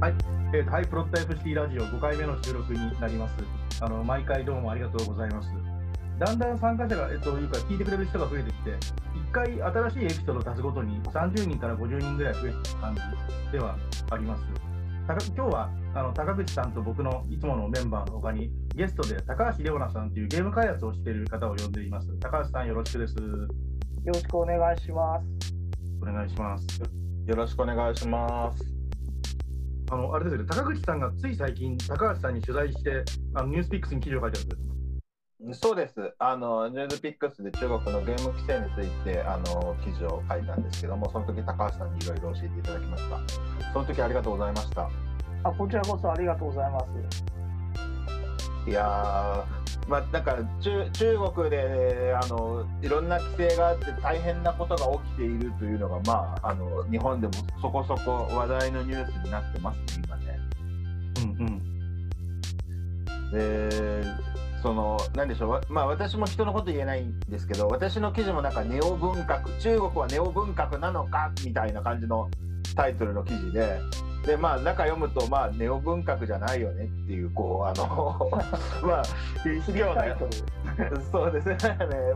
はい、えーと、はい、プロット FC ラジオ5回目の収録になります。あの毎回どうもありがとうございます。だんだん参加者が、えー、というか、聞いてくれる人が増えてきて、1回新しいエピソードを足すごとに30人から50人ぐらい増えてきた感じではあります。たか今日はあの高口さんと僕のいつものメンバーのほかに、ゲストで高橋レオナさんというゲーム開発をしている方を呼んでいます。高橋さん、よろしくです。よろしくお願いします。お願いします。よろしくお願いします。あのあれですよね、高口さんがつい最近、高橋さんに取材して、あのニュースピックスに記事を書いてあるんですそうです。あのニュースピックスで中国のゲーム規制についてあの記事を書いたんですけども、その時高橋さんにいろいろ教えていただきました。その時ありがとうございました。あこちらこそありがとうございます。いやまあ、なんか中中国であのいろんな規制があって大変なことが起きているというのが、まあ、あの日本でもそこそこ話題のニュースになってますね、今ね。うんうん、でその何でしょう、まあ、私も人のこと言えないんですけど私の記事もなんかネオ文革中国はネオ文革なのかみたいな感じのタイトルの記事ででまあ中読むとまあネオ文学じゃないよねっていうこうあの まあ企業のそうですね。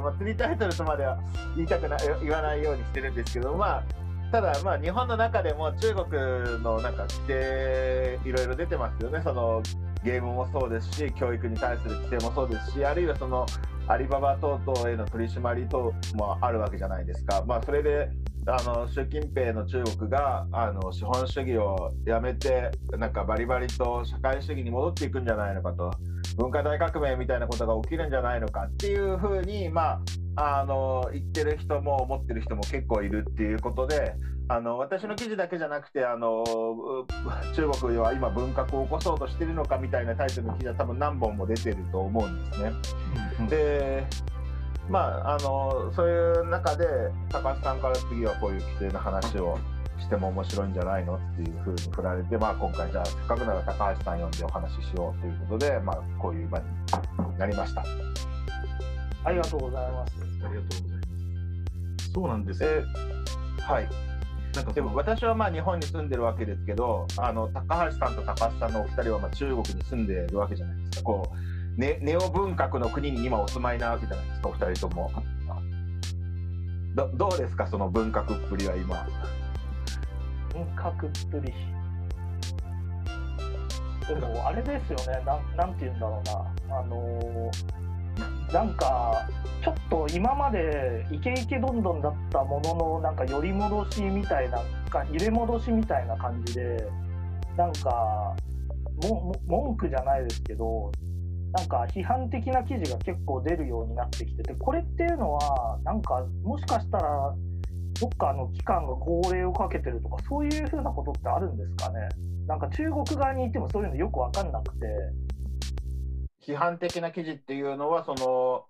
まあ釣りタイトルとまでは言いたくない言わないようにしてるんですけどまあただまあ日本の中でも中国のなんか規定いろいろ出てますよね。そのゲームもそうですし教育に対する規制もそうですしあるいはそのアリババ等々への取り締まり等もあるわけじゃないですか。まあ、それであの習近平の中国があの資本主義をやめてなんかバリバリと社会主義に戻っていくんじゃないのかと文化大革命みたいなことが起きるんじゃないのかっていうふうに、まあ、あの言ってる人も思ってる人も結構いるっていうことであの私の記事だけじゃなくてあの中国は今文革を起こそうとしてるのかみたいなタイトルの記事は多分何本も出てると思うんですね。でまあ、あのそういう中で高橋さんから次はこういう規制の話をしても面白いんじゃないのっていうふうに振られて、まあ、今回じゃあせっかくなら高橋さん呼んでお話ししようということで、まあ、こういう場になりました。ありがとうございます。ありがとうございます。そうなんです。えはい。なんかでも私はまあ日本に住んでるわけですけどあの高橋さんと高橋さんのお二人はまあ中国に住んでるわけじゃないですか。こうネネオ文革の国に今お住まいなわけじゃないですかお二人とも。どどうですかその文革っぷりは今。文革っぷり。でもあれですよねなんなんて言うんだろうな。あのー、なんかちょっと今までイケイケどんどんだったもののなんか寄り戻しみたいなか入れ戻しみたいな感じでなんかも文句じゃないですけどなんか批判的な記事が結構出るようになってきててこれっていうのはなんかもしかしたらどっかの機関が号令をかけてるとかそういうふうなことってあるんですかね？なんか中国側にいてもそういうのよく分かんなくて。批判的な記事っていうのはその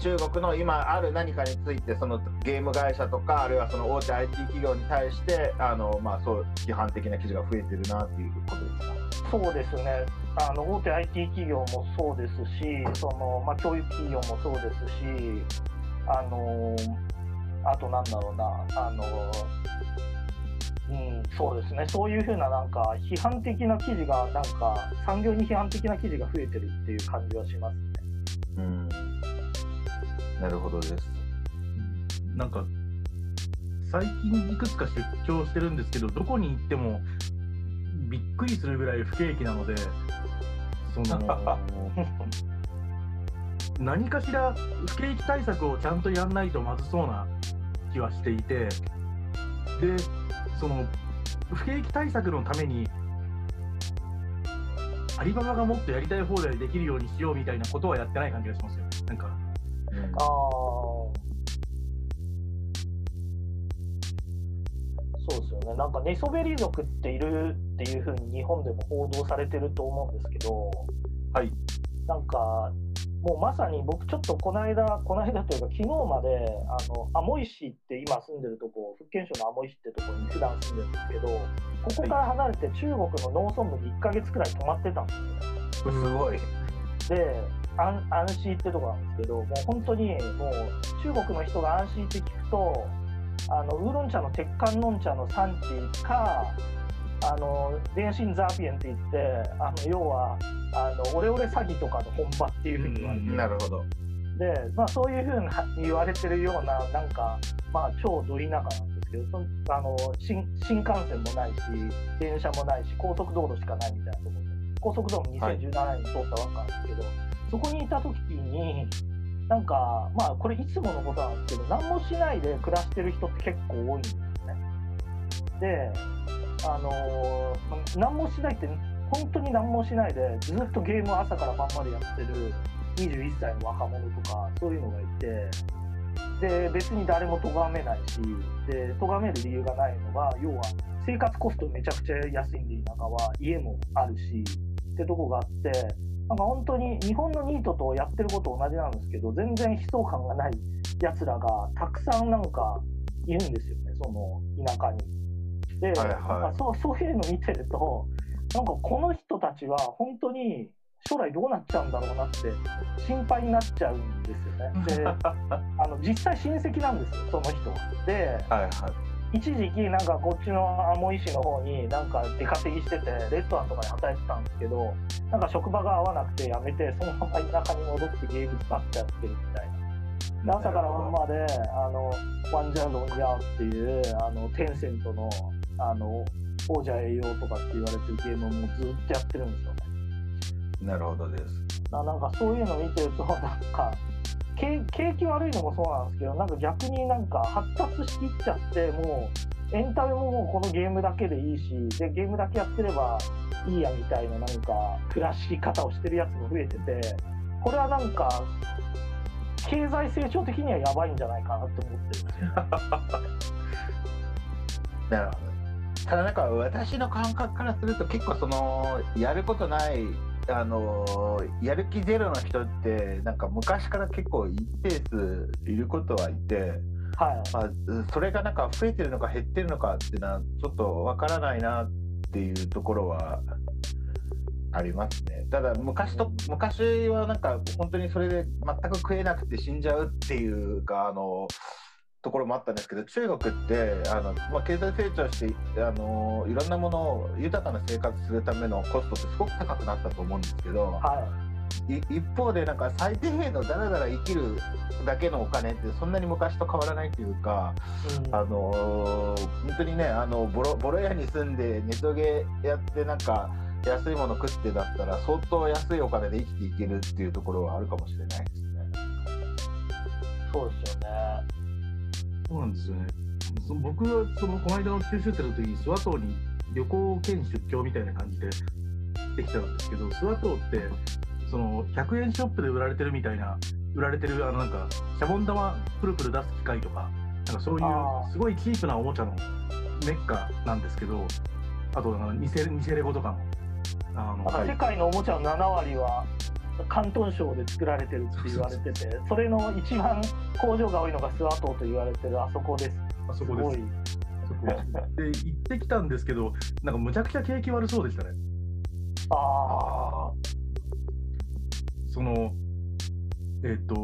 中国の今ある何かについてそのゲーム会社とかあるいはその大手 IT 企業に対してあの、まあ、そう批判的な記事が増えてるなっていうことですか？そうですね。あの大手 IT 企業もそうですしその、まあ、教育企業もそうですしあのあとなんだろうなあのうん、そうですね、そういうふうななんか批判的な記事が、なんか産業に批判的な記事が増えてるっていう感じはしますね。うんなるほどです。なんか最近いくつか出張してるんですけど、どこに行ってもびっくりするぐらい不景気なので、その 何かしら不景気対策をちゃんとやんないとまずそうな気はしていて、で、その不景気対策のために、アリババがもっとやりたい放題できるようにしようみたいなことはやってない感じがしますよ。なんか、うん、あそうですよね。なんか寝そべり族っているっていうふうに日本でも報道されてると思うんですけど、はい。なんか、もうまさに僕ちょっとこの間、この間というか昨日まで、あの、アモイ市って今住んでるとこ、福建省のアモイ市ってとこに普段住んでるんですけど、ここから離れて中国の農村部に1ヶ月くらい泊まってたんですよね。すごい。で、安安心ってとこなんですけど、もう本当にもう中国の人が安心って聞くと、あのウーロン茶の鉄観音茶の産地か、あの電信ザーピエンって言ってあの要はあのオレオレ詐欺とかの本場っていうふうに言われてる、なるほど。で、まあ、そういうふうに言われてるようななんか、まあ、超ど田舎なんですけどそあの新新幹線もないし電車もないし高速道路しかないみたいなところで高速道路2017年に通ったわけなんですけど、そこにいた時になんかまあこれいつものことなんですけど何もしないで暮らしてる人って結構多いんですよね。であのー何もしないって本当に何もしないでずっとゲームを朝から晩までやってる21歳の若者とかそういうのがいてで別に誰も咎めないしで咎める理由がないのが要は生活コストめちゃくちゃ安いんで田舎は家もあるしってとこがあってなんか本当に日本のニートとやってること同じなんですけど全然悲壮感がないやつらがたくさんなんかいるんですよねその田舎に。で、はいはいなんかそう そういうの見てるとなんかこの人たちは本当に将来どうなっちゃうんだろうなって心配になっちゃうんですよね。で あの実際親戚なんですよその人は。ではいはい。一時期なんかこっちのアモイ市の方になんか出稼ぎしててレストランとかで働いてたんですけどなんか職場が合わなくて辞めてそのまま田舎に戻ってゲーム使っちゃってるみたいな。で朝から晩まであのワンジャーロンヤーっていうあのテンセントのあの王者栄養とかって言われてるゲームをもうずっとやってるんですよね。なるほどです。ななんかそういうの見てるとなんか景景気悪いのもそうなんですけどなんか逆になんか発達しきっちゃってもうエンタメももうこのゲームだけでいいしでゲームだけやってればいいやみたいななんか暮らし方をしてるやつも増えててこれはなんか経済成長的にはやばいんじゃないかなって思ってるんですよ。なるほど。ただなんか私の感覚からすると結構そのやることないあのやる気ゼロの人ってなんか昔から結構一定数いることはいて、はいまあ、それがなんか増えてるのか減ってるのかっていうのはちょっとわからないなっていうところはありますね。ただ昔と昔はなんか本当にそれで全く食えなくて死んじゃうっていうかあのところもあったんですけど中国ってあの、まあ、経済成長してあのいろんなものを豊かな生活するためのコストってすごく高くなったと思うんですけどはい一方でなんか最低限のだらだら生きるだけのお金ってそんなに昔と変わらないというか。うんあのー本当にねあのボロボロ屋に住んでネトゲやってなんか安いもの食ってだったら相当安いお金で生きていけるっていうところはあるかもしれないですね。そうですよね。そうなんですよね。そ僕はそのこの間の九州生の時に諏訪島に旅行兼出張みたいな感じで行ってきたんですけど、諏訪島ってその100円ショップで売られてるみたいな売られてるあのなんかシャボン玉プルプル出す機械とか、なんかそういうすごいチープなおもちゃのメッカなんですけど、あとあの偽偽レゴとかの。あのなんか世界のおもちゃの7割は広東省で作られてるって言われてて、それの一番工場が多いのが諏訪島と言われてるあそこです。あそすごいこです。。そこで行ってきたんですけど、なんかむちゃくちゃ景気悪そうでしたね。ああその、えっ、と、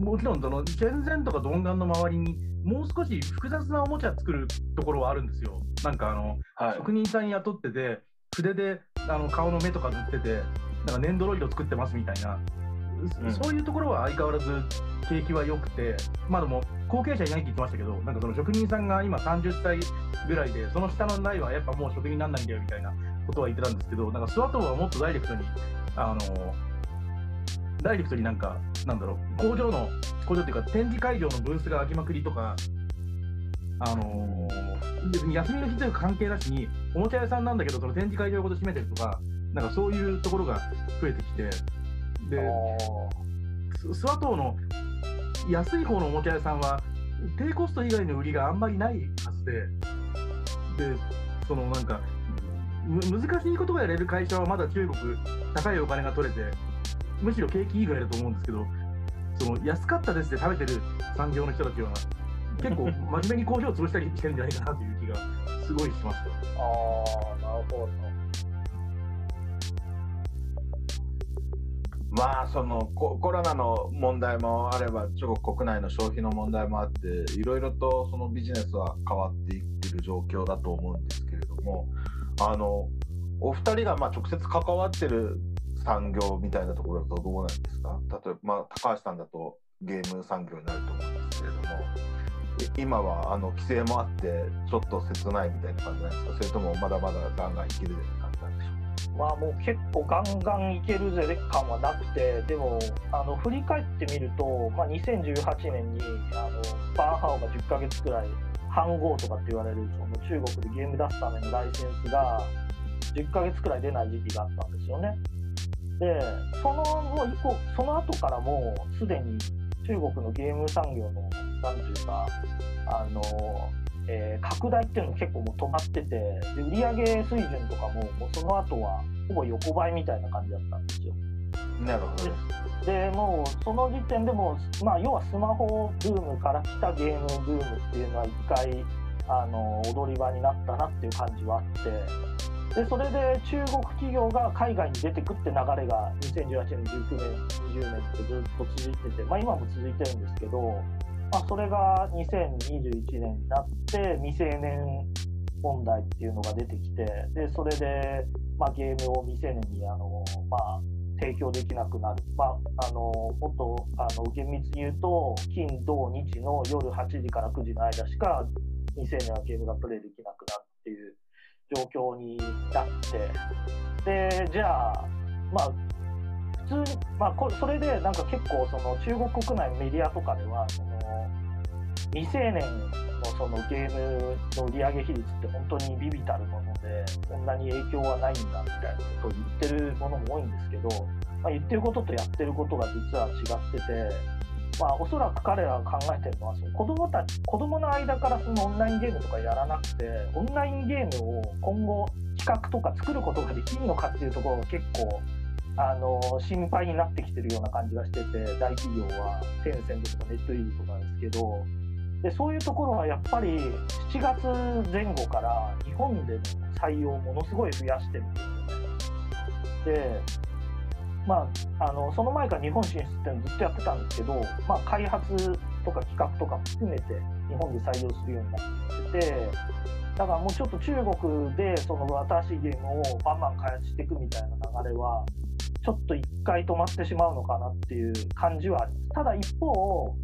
もちろんその、チェンゼンとかドンガンの周りに、もう少し複雑なおもちゃ作るところはあるんですよ。なんかあの、はい職人さん雇ってて、筆であの顔の目とか塗ってて、なんか粘土ロイド作ってますみたいな、うん。そそういうところは相変わらず景気は良くて、まあでも後継者いないって言ってましたけど、なんかその職人さんが今30歳ぐらいで、その下の代はやっぱもう職人にならないんだよみたいなことは言ってたんですけど、なんかスワトーはもっとダイレクトに、あのダイレクトになんか、なんだろう、工場の、工場っていうか展示会場のブースが開きまくりとか、あの別に休みの日という関係なしに、おもちゃ屋さんなんだけど、その展示会場ごと閉めてるとか、なんかそういうところが増えてきて、あ。で、ススワ島の安い方のおもちゃ屋さんは低コスト以外の売りがあんまりないはずで、で、そのなんか、む難しいことがやれる会社はまだ中国、高いお金が取れて、むしろ景気いいぐらいだと思うんですけど、その安かったですで食べてる産業の人たちは、結構真面目に工場を潰したりしてるんじゃないかなという気がすごいしました。ああ、なるほど。まあそのココロナの問題もあれば中国国内の消費の問題もあっていろいろとそのビジネスは変わっていってる状況だと思うんですけれどもあのお二人がまあ直接関わってる産業みたいなところだとどうなんですか？例えば、まあ、高橋さんだとゲーム産業になると思うんですけれども今はあの規制もあってちょっと切ないみたいな感じなんですか？それともまだまだガンガンいけるぜって感じなんでしょう？まあもう結構ガンガンいけるぜ感はなくてでもあの振り返ってみると、まあ、2018年にあのバーハオが10ヶ月くらい半号とかって言われるその中国でゲーム出すためのライセンスが10ヶ月くらい出ない時期があったんですよね。でその後以降その後からもうすでに中国のゲーム産業のなんていうかあの、えー、拡大っていうのも結構もう止まっててで売上水準とかももうその後はほぼ横ばいみたいな感じだったんですよ。なるほどでもうその時点でも、まあ、要はスマホブームから来たゲームブームっていうのは一回あの踊り場になったなっていう感じはあってでそれで中国企業が海外に出てくって流れが2018年19年20年ってずっと続いてて、まあ、今も続いてるんですけど、まあ、それが2021年になって未成年問題っていうのが出てきてでそれで、まあ、ゲームを未成年にあの、まあ、提供できなくなる、まあ、あのもっとあの厳密に言うと金土日の夜8時から9時の間しか未成年はゲームがプレイできなくなるっていう状況になって。でじゃあまあ普通に、まあ、こそれでなんか結構その中国国内のメディアとかではその未成年のそのゲームの売上げ比率って本当にビビたるものでそんなに影響はないんだみたいなことを言ってるものも多いんですけど、まあ、言ってることとやってることが実は違ってて、まあ、おそらく彼らが考えてるのはその子供たち子供の間からそのオンラインゲームとかやらなくてオンラインゲームを今後企画とか作ることができるのかっていうところが結構あの心配になってきてるような感じがしてて大企業はテンセントとかネットイーズとかですけどでそういうところはやっぱり7月前後から日本での採用をものすごい増やしてるんですよね。でまあ、あのその前から日本進出っていうのずっとやってたんですけど、まあ、開発とか企画とかも含めて日本で採用するようになっててだからもうちょっと中国でその新しいゲームをバンバン開発していくみたいな流れはちょっと一回止まってしまうのかなっていう感じはあります。ただ一方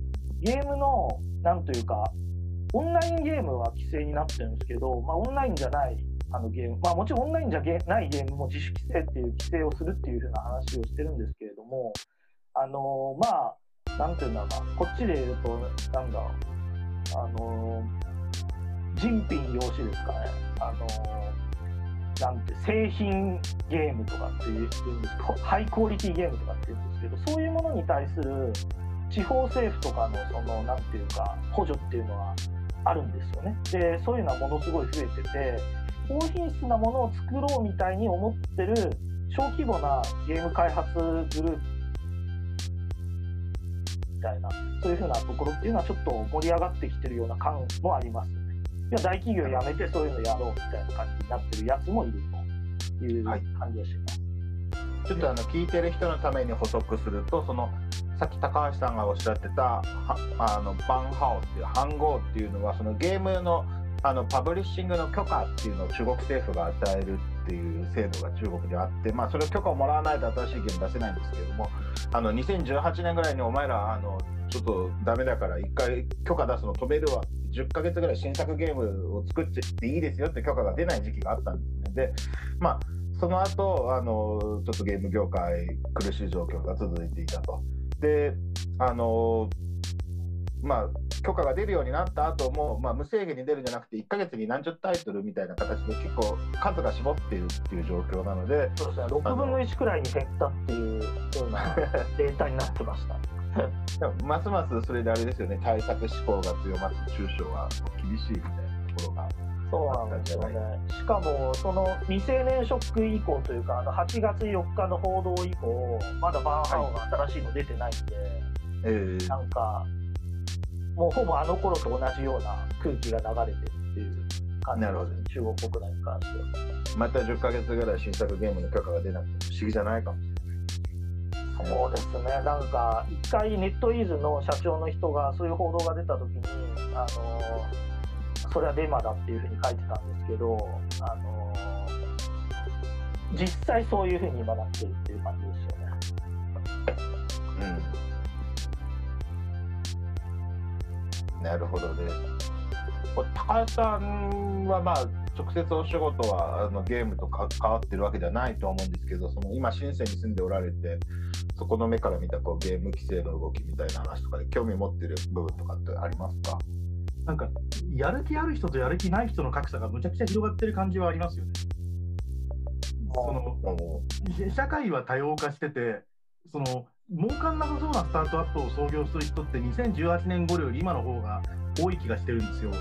ゲームのなんというか、オンラインゲームは規制になってるんですけど、まあ、オンラインじゃないあのゲーム、まあ、もちろんオンラインじゃないゲームも自主規制っていう規制をするっていうふうな話をしてるんですけれども、あのまあ、なんていうんだろうな、こっちで言うと、なんだろう、あの人品用紙ですかね、あのなんて製品ゲームとかっていうんですけどハイクオリティゲームとかっていうんですけど、そういうものに対する地方政府とかのそのなんていうか補助っていうのはあるんですよね。でそういうのはものすごい増えてて高品質なものを作ろうみたいに思ってる小規模なゲーム開発グループみたいなそういうふうなところっていうのはちょっと盛り上がってきてるような感もありますね。いや大企業辞めてそういうのやろうみたいな感じになってるやつもいるという感じがします。はい、ちょっとあの聞いてる人のために補足するとそのさっき高橋さんがおっしゃってたあのバンハオっていう暗号っていうのはそのゲームのあのパブリッシングの許可っていうのを中国政府が与えるっていう制度が中国であって、まあ、それを許可をもらわないと新しいゲーム出せないんですけれどもあの2018年ぐらいにお前らあのちょっとダメだから1回許可出すの止めるわ10ヶ月ぐらい新作ゲームを作っていいですよって許可が出ない時期があったんですね。でまあその後あのちょっとゲーム業界苦しい状況が続いていたと。であのまあ、許可が出るようになった後も、まあ、無制限に出るんじゃなくて1か月に何十タイトルみたいな形で結構数が絞っているっていう状況なのでそうですね。6分の1くらいに減ったっていうようなデータになってました。ますますそれであれですよね。対策志向が強まって中小は厳しいみたいなところがそうなんですよね。しかも、その未成年ショック以降というか、あの8月4日の報道以降、まだバーンハオが新しいの出てないんで、はい、なんか、もうほぼあの頃と同じような空気が流れてるっていう感じですね、中国国内に関しては。また10か月ぐらい新作ゲームの許可が出なくて不思議じゃないかもしれない。そうですね、なんか一回ネットイーズの社長の人がそういう報道が出たときに、あのそれはデマだっていうふうに書いてたんですけど、あの実際そういうふうに今なってるっていう感じですよね。うん、なるほどです。これ高橋さんはまあ直接お仕事はあのゲームと関わってるわけではないと思うんですけど、その今深センに住んでおられて、そこの目から見たこうゲーム規制の動きみたいな話とかで興味持ってる部分とかってありますか？なんかやる気ある人とやる気ない人の格差がむちゃくちゃ広がってる感じはありますよね。その社会は多様化してて、その儲かんなさそうなスタートアップを創業する人って2018年頃より今の方が多い気がしてるんですよ。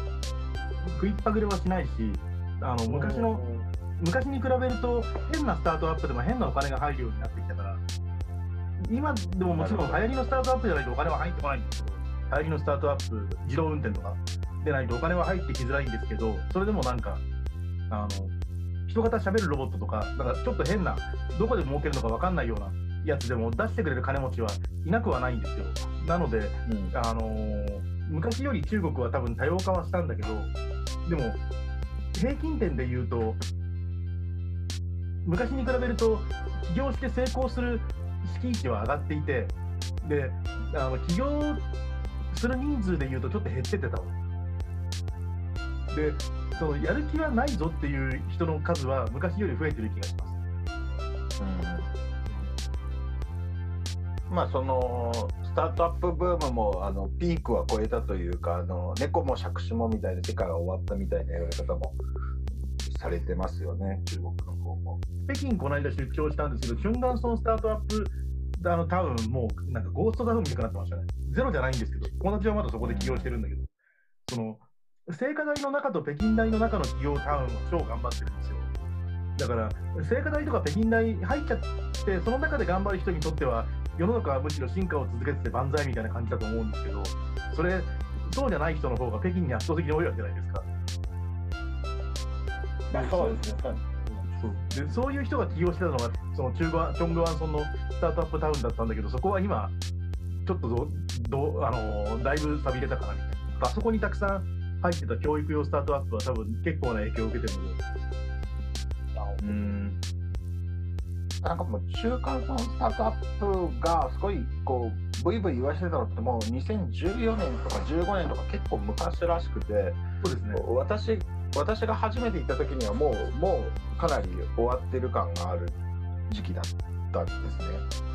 食いっぱぐれはしないし、あの昔の昔に比べると変なスタートアップでも変なお金が入るようになってきたから、今でももちろん流行りのスタートアップじゃないとお金は入ってこないんですけど、流行りのスタートアップ、自動運転とかでないとお金は入ってきづらいんですけど、それでもなんか、あの人型喋るロボットとか、なんかちょっと変な、どこで儲けるのか分かんないようなやつでも出してくれる金持ちはいなくはないんですよ。なので、うん、あのー、昔より中国は多分多様化はしたんだけど、でも、平均点で言うと、昔に比べると、起業して成功する敷地は上がっていて、で、あの起業する人数で言うとちょっと減ってってたわ。で、そのやる気はないぞっていう人の数は昔より増えてる気がします。うん、まあそのスタートアップブームもあのピークは超えたというかあの猫も杓子もみたいな世界が終わったみたいな言われ方もされてますよね中国の方も。北京この間出張したんですけど、チュンガンソンスタートアップあの多分もうなんかゴーストタウンみたいになってましたね。ゼロじゃないんですけど、友達はまだそこで起業してるんだけど、その聖火台の中と北京大の中の企業タウンは超頑張ってるんですよ。だから、聖火台とか北京大入っちゃって、その中で頑張る人にとっては、世の中はむしろ進化を続けてて万歳みたいな感じだと思うんですけど、それ、そうじゃない人の方が北京に圧倒的に多いわけじゃないですか。まあ、そうですね。そうでそういう人が起業してたのが、その中華チョングワンソンのスタートアップタウンだったんだけど、そこは今、ちょっとどどあのだいぶ寂れたかなみたいな。あそこにたくさん入ってた教育用スタートアップは多分結構な影響を受けてるので。うんなんかもう中間層スタートアップがすごいこうブイブイ言わせてたのってもう2014年とか15年とか結構昔らしくてそうですね私私が初めて行った時にはもうもうかなり終わってる感がある時期だったんですね。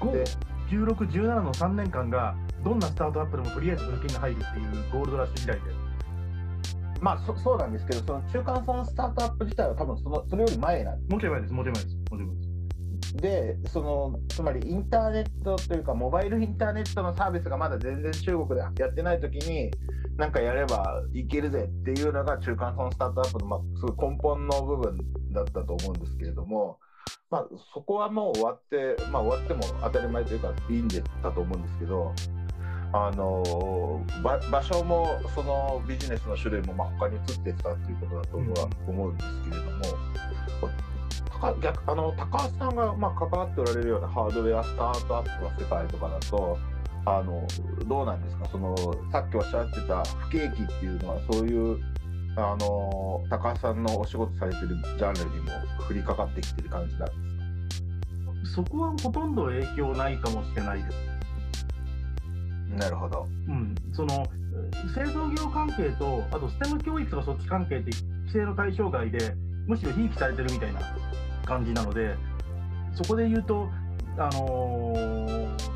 15、16、17の3年間がどんなスタートアップでもとりあえず補助金が入るっていうゴールドラッシュ時代で。まあそそうなんですけど、その中間層スタートアップ自体は多分そのそれより前なんもちろん前です、もちろん前です。もちろんですでそのつまりインターネットというかモバイルインターネットのサービスがまだ全然中国でやってない時になんかやればいけるぜっていうのが中間層スタートアップの、まあ、すごい根本の部分だったと思うんですけれども、まあ、そこはもう終わって、まあ、終わっても当たり前というかいいんだと思うんですけどあの場所もそのビジネスの種類もまあ他に移ってたということだとは思うんですけれども、うん、逆あの高橋さんがまあ関わっておられるようなハードウェアスタートアップの世界とかだとあのどうなんですか？そのさっきおっしゃってた不景気っていうのはそういうあの高橋さんのお仕事されてるジャンルにも降りかかってきてる感じなんですか？そこはほとんど影響ないかもしれないです。なるほど。うん、その製造業関係と、あとステム教育とかそっち関係って規制の対象外で、むしろひいきされてるみたいな感じなので、そこで言うと、あのー、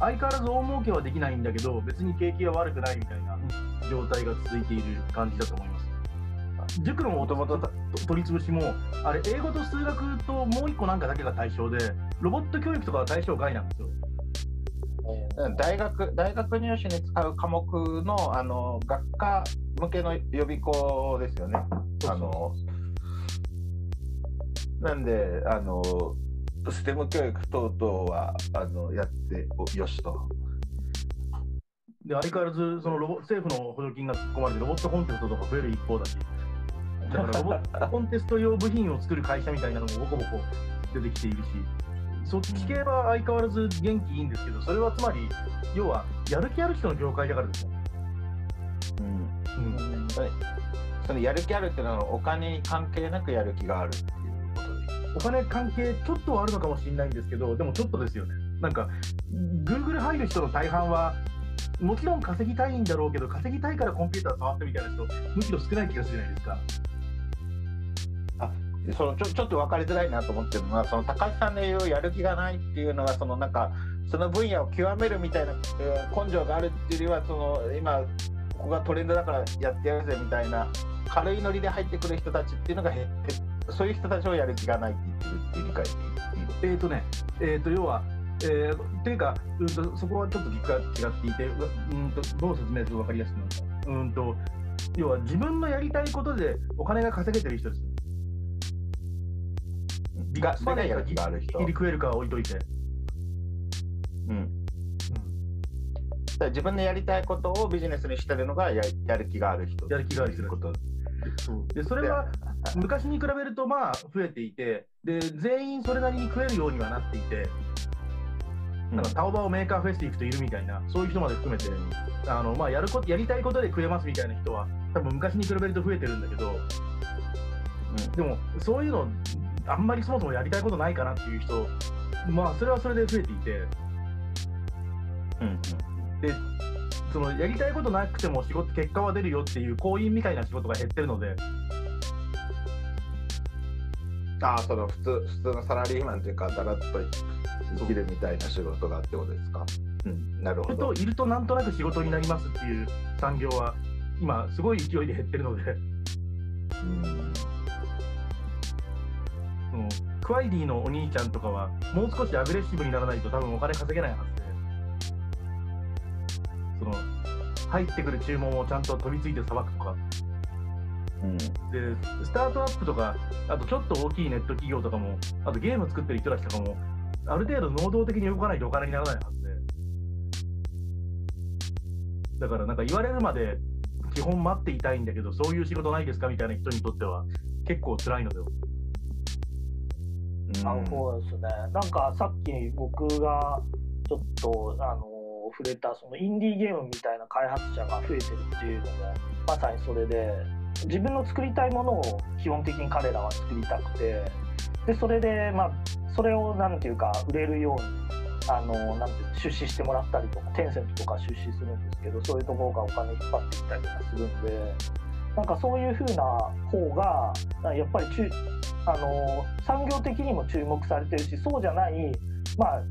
相変わらず大儲けはできないんだけど、別に景気は悪くないみたいな状態が続いている感じだと思います。塾のもともと取り潰しも、あれ、英語と数学ともう一個なんかだけが対象で、ロボット教育とかは対象外なんですよ。大学大学入試に使う科目のあの学科向けの予備校ですよね。あのなんであのステム教育等々はあのやってよしと。で相変わらずそのロボ政府の補助金が突っ込まれてロボットコンテストとか増える一方だしだからロボットコンテスト用部品を作る会社みたいなのもボコボコ出てきているしそっち系は相変わらず元気いいんですけど、それはつまり、要はやる気ある人の業界だからですよ。うんうんそのやる気あるっていうのはお金に関係なくやる気があるお金関係ちょっとはあるのかもしれないんですけど、でもちょっとですよね。なんか、Google 入る人の大半は、もちろん稼ぎたいんだろうけど、稼ぎたいからコンピューター触ってみたいな人、むしろ少ない気がするじゃないですか。でそのちょちょっと分かりづらいなと思ってるのはその高橋さんの言うやる気がないっていうのがそのなんかその分野を極めるみたいな、根性があるっていうよりはその今ここがトレンドだからやってやるぜみたいな軽いノリで入ってくる人たちっていうのが減ってそういう人たちをやる気がないって言ってるっていう理解でいいの？えーとね、えー、と要は、えー、っていうか、うんと、そこはちょっと軸が違っていて、ううんとどう説明すると分かりやすくなる。か。うんと要は自分のやりたいことでお金が稼げてる人です。ビッがやる気がある人。切り食えるかは置いといて。うん。自分のやりたいことをビジネスにしてるのがややる気がある人。やる気がある人こと。でそれは昔に比べるとまあ増えていてで全員それなりに食えるようにはなっていてなんかタオバオメーカーフェスティ行くといるみたいなそういう人まで含めてあの、まあ、やることやりたいことで食えますみたいな人は多分昔に比べると増えてるんだけどでもそういうのあんまりそもそもやりたいことないかなっていう人まあそれはそれで増えていて。うんうん。でそのやりたいことなくても仕事結果は出るよっていう行員みたいな仕事が減ってるのでああその普通普通のサラリーマンというかだらっと生きるみたいな仕事がってことですか？うんなるいるほど。といるとなんとなく仕事になりますっていう産業は今すごい勢いで減ってるので。うん。そのクワイディのお兄ちゃんとかはもう少しアグレッシブにならないと多分お金稼げないはずで。その入ってくる注文をちゃんと飛びついてさばくとかうん。でスタートアップとかあとちょっと大きいネット企業とかもあとゲーム作ってる人たちとかもある程度能動的に動かないとお金にならないはずで。だからなんか言われるまで基本待っていたいんだけどそういう仕事ないですかみたいな人にとっては結構辛いのでなるほどですね。なんかさっき僕がちょっとあの触れたそのインディーゲームみたいな開発者が増えてるっていうのもまさにそれで自分の作りたいものを基本的に彼らは作りたくてでそれでまあそれをなんていうか売れるようにあのなんていう出資してもらったりとかテンセントとか出資するんですけどそういうところがお金引っ張ってきたりとかするんでなんかそういう風な方がやっぱり中あの産業的にも注目されてるしそうじゃないまあ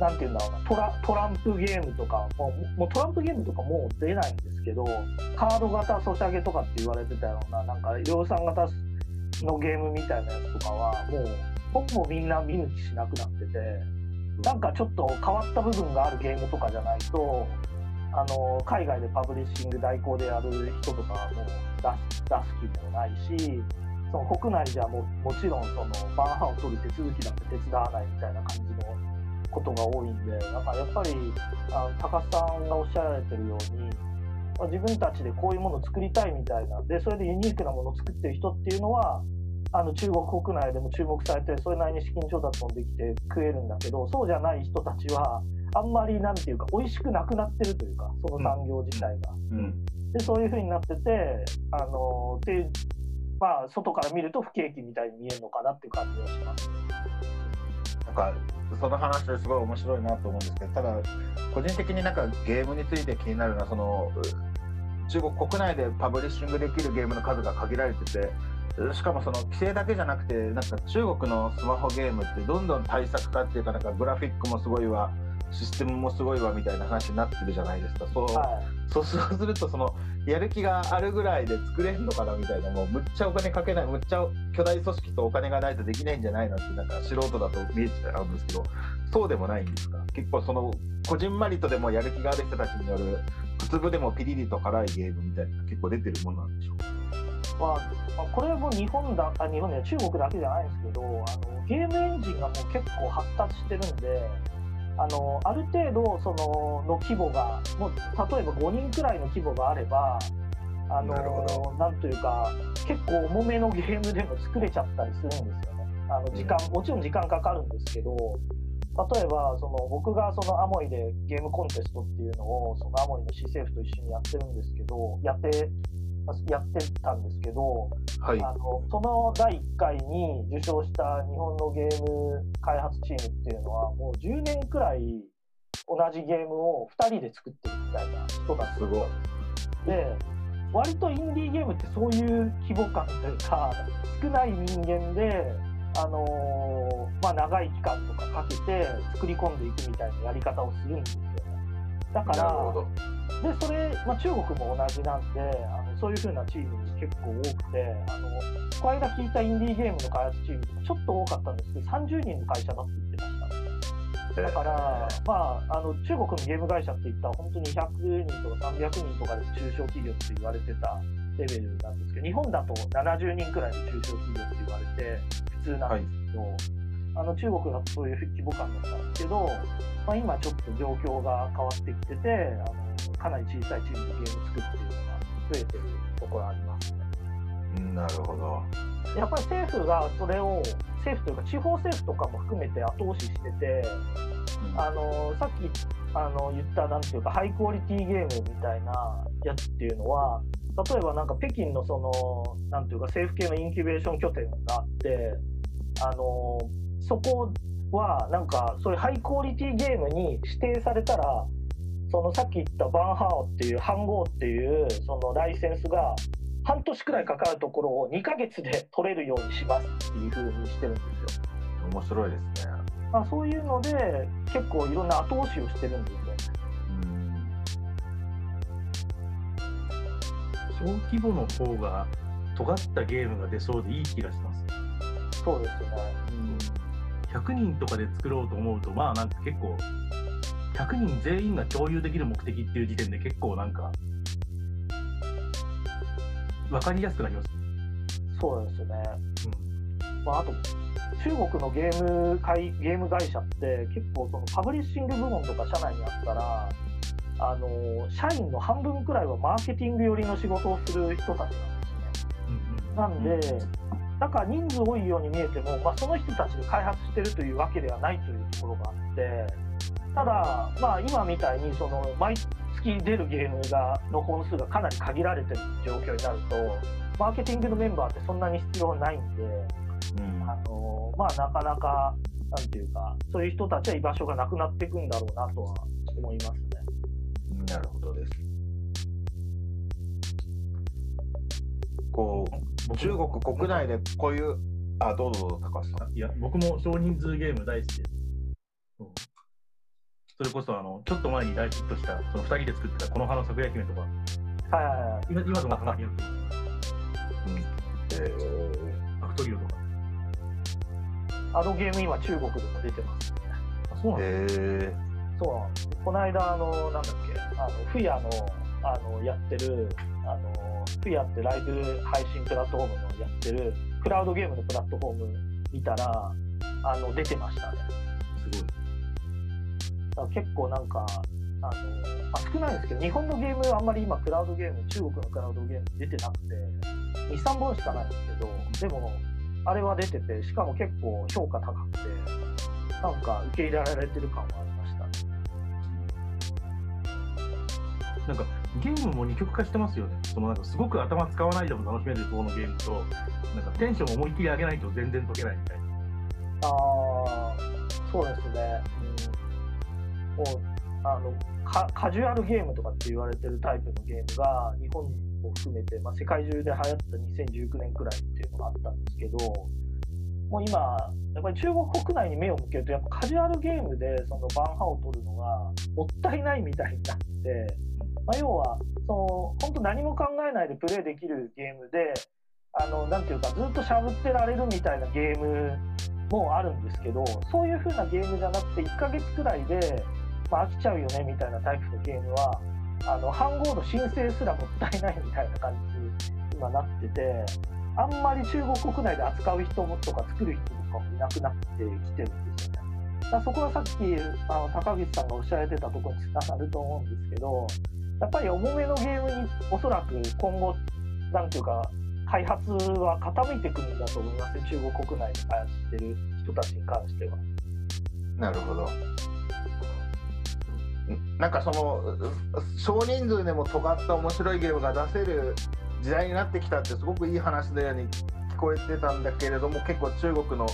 なんていうんだろうなトラトランプゲームとかもうもうトランプゲームとかもう出ないんですけどカード型ソシャゲとかって言われてたようななんか量産型のゲームみたいなやつとかはもうほぼみんな見抜きしなくなっててなんかちょっと変わった部分があるゲームとかじゃないとあの海外でパブリッシング代行でやる人とかはもう出す出す気もないしその国内じゃももちろんそのバンハンを取る手続きだって手伝わないみたいな感じのことが多いんでだからやっぱりあの高須さんがおっしゃられてるように、まあ自分たちでこういうものを作りたいみたいなでそれでユニークなものを作ってる人っていうのはあの中国国内でも注目されてそれなりに資金調達もできて食えるんだけどそうじゃない人たちはあんまりなんていうか美味しくなくなってるというかその産業自体が。うんでそういう風になっててあのっていうまあ外から見ると不景気みたいに見えるのかなっていう感じがします。かその話ですごい面白いなと思うんですけどただ個人的になんかゲームについて気になるのはそのう中国国内でパブリッシングできるゲームの数が限られててしかもその規制だけじゃなくてなんか中国のスマホゲームってどんどん対策化っていうかなんかグラフィックもすごいわシステムもすごいわみたいな話になってるじゃないですか。そうはそうそうするとそのやる気があるぐらいで作れんのかなみたいなもうむっちゃお金かけないむっちゃ巨大組織とお金がないとできないんじゃないのってなんか素人だと見えちゃうんですけど。そうでもないんですか。結構そのこじんまりとでもやる気がある人たちによる小粒でもピリリと辛いゲームみたいな結構出てるものなんでしょう。まあこれはもう日本だあ日本では中国だけじゃないんですけどあのゲームエンジンがもう結構発達してるんであのある程度そのの規模がもう例えば5人くらいの規模があればあのなんというか結構重めのゲームでも作れちゃったりするんですよね。あの時間、もちろん時間かかるんですけど例えばその僕がそのアモイでゲームコンテストっていうのをそのアモイの市政府と一緒にやってるんですけどやってやってたんですけど、はい。あのその第1回に受賞した日本のゲーム開発チームっていうのはもう10年くらい同じゲームを2人で作ってるみたいな人たちすごい。で割とインディーゲームってそういう規模感というか少ない人間で、あのーまあ、長い期間とかかけて作り込んでいくみたいなやり方をするんですよね。だから。でそれ、まあ、中国も同じなんであのそういう風なチーム結構多くてあのこの間聞いたインディーゲームの開発チームちょっと多かったんですけど30人の会社だって言ってました。だから、まあ、あの中国のゲーム会社って言ったら本当に100人とか300人とかで中小企業って言われてたレベルなんですけど日本だと70人くらいの中小企業って言われて普通なんですけど、あの中国だとそういう規模感だったんですけど、まあ、今ちょっと状況が変わってきててあのかなり小さいチームでゲーム作って増えてるところありますね。うんなるほど。やっぱり政府がそれを政府というか地方政府とかも含めて後押ししててあのさっきあの言ったなんていうかハイクオリティゲームみたいなやつっていうのは例えばなんか北京のそのなんていうか政府系のインキュベーション拠点があってあのそこはなんかそういうハイクオリティゲームに指定されたらそのさっき言ったバンハオっていう飯号っていうそのライセンスが半年くらいかかるところを2ヶ月で取れるようにしますっていう風にしてるんですよ。面白いですね。まあ、そういうので結構いろんな後押しをしてるんですよね。小規模の方が尖ったゲームが出そうでいい気がします。そうですね。100人とかで作ろうと思うと、まあなんか結構、100人全員が共有できる目的っていう時点で結構なんか、わかりやすくなります。そうですね。まあ、あと中国のゲーム会ゲーム会社って結構そのパブリッシング部門とか社内にあったらあの社員の半分くらいはマーケティング寄りの仕事をする人たちなんですね。うんなんで、だから人数多いように見えても、まあ、その人たちで開発してるというわけではないというところがあって、ただ、まあ、今みたいにその毎月出るゲームがの本数がかなり限られてる状況になると、マーケティングのメンバーってそんなに必要ないんで、うんあのまあ、なかなか、なんていうか、そういう人たちは居場所がなくなっていくんだろうなとは思いますね。なるほどです。こう僕中国国内でこういうあどうぞどうぞ高橋さん。いや、僕も少人数ゲーム大好きで、うんそれこそあの、ちょっと前に大ヒットした、その2人で作ってたこの葉の咲夜姫とか、はいはいはい。今今でもたまにやるえーファクトリオとか。あのゲーム今中国でも出てます。あ、そうなんだ。えそうこの間、あの、なんだっけ、あの、フヤの、あの、やってる、あの、フヤってライブ配信プラットフォームのやってる、クラウドゲームのプラットフォーム見たら、あの、出てましたね。すごい。結構なんか、あの、まあ、少ないんですけど、日本のゲームあんまり今、クラウドゲーム、中国のクラウドゲーム出てなくて、2、3本しかないんですけど、でも、あれは出てて、しかも結構評価高くて、なんか受け入れられてる感はありましたね。なんかゲームも二極化してますよね。そのなんかすごく頭使わないでも楽しめる方のゲームと、なんかテンションを思いっきり上げないと全然解けないみたいな。ああ、そうですね。もうあのカカジュアルゲームとかって言われてるタイプのゲームが日本を含めて、まあ、世界中で流行った2019年くらいっていうのがあったんですけど、もう今、やっぱり中国国内に目を向けると、やっぱカジュアルゲームでその番派を取るのがもったいないみたいになって、まあ、要はその本当何も考えないでプレイできるゲームで、あのなていうか、ずっとしゃぶってられるみたいなゲームもあるんですけど、そういう風なゲームじゃなくて、1ヶ月くらいで、まあ、飽きちゃうよねみたいなタイプのゲームは、あの飯号の申請すらもったいないみたいな感じに今なってて、あんまり中国国内で扱う人とか作る人とかもいなくなってきてるんですよね。だそこはさっきあの高口さんがおっしゃられてたところにつながると思うんですけど、やっぱり重めのゲームにおそらく今後、なんていうか、開発は傾いてくるんだと思います、中国国内で開発してる人たちに関しては。なるほど。んなんかそのう少人数でも尖った面白いゲームが出せる時代になってきたってすごくいい話のように聞こえてたんだけれども結構中国の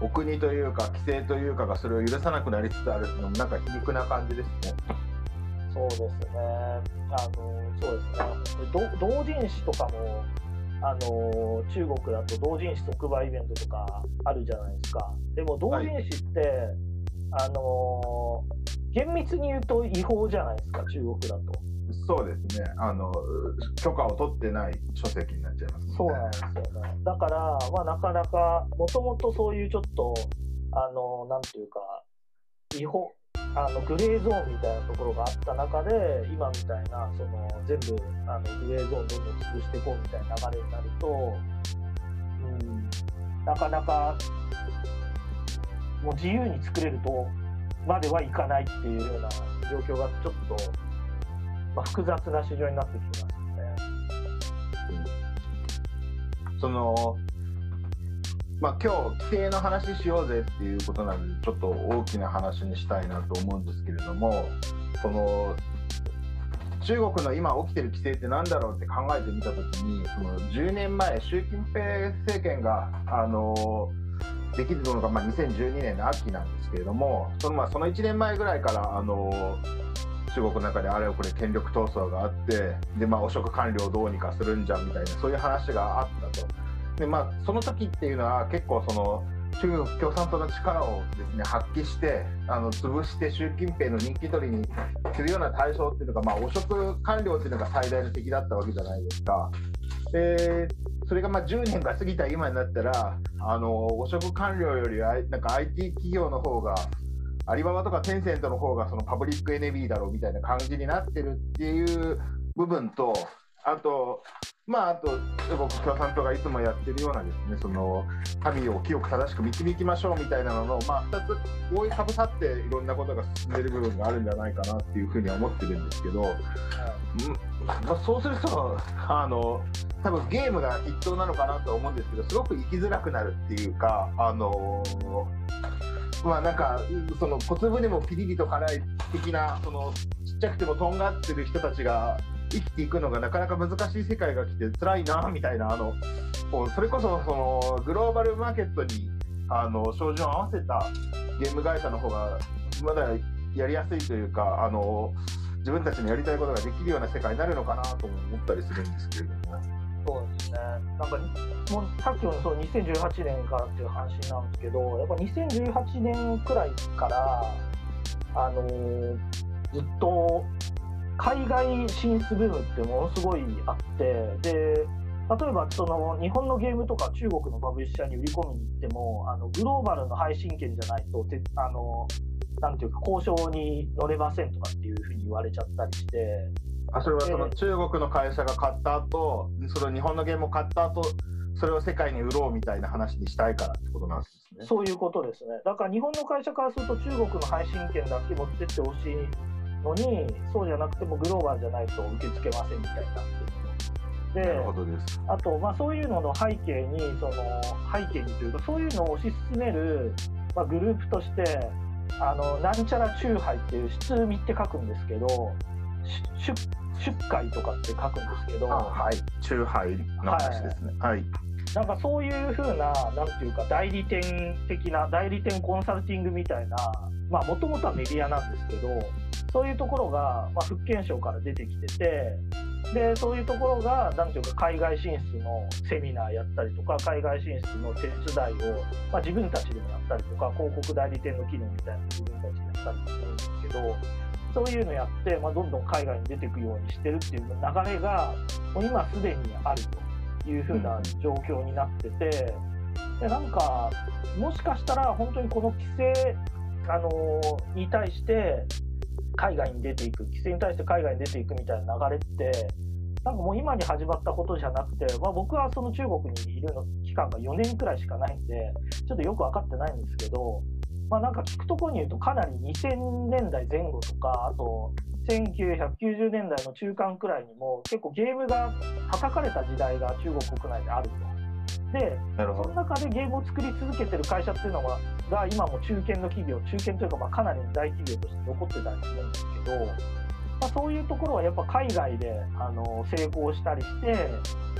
お国というか規制というかがそれを許さなくなりつつあるのもなんか皮肉な感じですね。そうですね。あのそうですね。で同同人誌とかもあの中国だと同人誌特売イベントとかあるじゃないですか。でも同人誌って、あの厳密に言うと違法じゃないですか中国だと。そうですねあの許可を取ってない書籍になっちゃいます、ね、そうなんですよね。だから、まあ、なかなか、もともとそういうちょっと、あの、なんていうか、違法、あのグレーゾーンみたいなところがあった中で、今みたいな、その全部あのグレーゾーンどんどん潰していこうみたいな流れになると、うん、なかなか、もう自由に作れるとまではいかないっていうような状況がちょっと、まあ、複雑な市場になってきてますよね。そのまあ今日規制の話しようぜっていうことなんでちょっと大きな話にしたいなと思うんですけれどもその中国の今起きてる規制って何だろうって考えてみた時にその10年前習近平政権があのできるのが、まあ、2012年の秋なんですけれどもその,、まあ、その1年前ぐらいからあの中国の中であれよこれ権力闘争があってで、まあ、汚職官僚をどうにかするんじゃみたいなそういう話があったと。でまあ、その時っていうのは結構その中国共産党の力をですね発揮してあの潰して習近平の人気取りにするような対象っていうのが、まあ、汚職官僚っていうのが最大の敵だったわけじゃないですか。でそれがまあ10年が過ぎた今になったらあの汚職官僚よりなんか IT 企業の方がアリババとかテンセントの方がそのパブリックエネミーだろうみたいな感じになってるっていう部分とあとまああと中国共産党がいつもやってるようなですねその民を清く正しく導きましょうみたいなののまあ2つ覆いかぶさっていろんなことが進んでる部分があるんじゃないかなっていうふうには思ってるんですけど、うんまあ、そうするとあの多分ゲームが筆頭なのかなと思うんですけどすごく生きづらくなるっていうかあのまあなんかその小粒でもピリリと辛い的なそのちっちゃくてもとんがってる人たちが生きていくのがなかなか難しい世界が来て辛いなみたいなあのそれこそそのグローバルマーケットにあの照準を合わせたゲーム会社の方がまだやりやすいというかあの自分たちのやりたいことができるような世界になるのかなとも思ったりするんですけれども。そうですね。なんか、もうさっきのそう2018年からっていう話なんですけど、やっぱ2018年くらいから、あのーずっと海外進出ブームってものすごいあって、で、例えばその日本のゲームとか中国のパブリッシャーに売り込みに行っても、あのグローバルの配信権じゃないと、てあのなんていうか交渉に乗れませんとかっていうふうに言われちゃったりして、あそれはその中国の会社が買った後それを日本のゲームを買った後それを世界に売ろうみたいな話にしたいからってことなんですね。そういうことですね。だから日本の会社からすると中国の配信権だけ持ってってほしいのに、そうじゃなくてもグローバルじゃないと受け付けませんみたいになでなるほどです。あと、まあ、そういうのの背景にその背景にというかそういうのを推し進める、まあ、グループとしてあのなんちゃらチューハイっていう出味って書くんですけど出出会とかって書くんですけど、あはい、チューハイの話ですね。はい。なんかそういうふうな、なんていうか、代理店的な、代理店コンサルティングみたいな、まあ、もともとはメディアなんですけど、そういうところが、まあ、福建省から出てきてて、で、そういうところが、なんていうか、海外進出のセミナーやったりとか、海外進出の手伝いを、まあ、自分たちでもやったりとか、広告代理店の機能みたいなのを自分たちでやったりもするんですけど、そういうのやって、まあ、どんどん海外に出ていくようにしてるっていう流れが、もう今すでにあるというふうな状況になってて、でなんか、もしかしたら本当にこの規制、あのーに対して海外に出ていく、規制に対して海外に出ていくみたいな流れって、なんかもう今に始まったことじゃなくて、まあ、僕はその中国にいるの期間が4年くらいしかないんで、ちょっとよく分かってないんですけど、まあ、なんか聞くところに言うと、かなり2000年代前後とか、あと1990年代の中間くらいにも、結構ゲームが叩かれた時代が中国国内であると。で。その中でゲームを作り続けてる会社っていうのが、が今も中堅の企業、中堅というかまあかなりの大企業として残ってたりするんですけど、まあ、そういうところはやっぱ海外であの成功したりして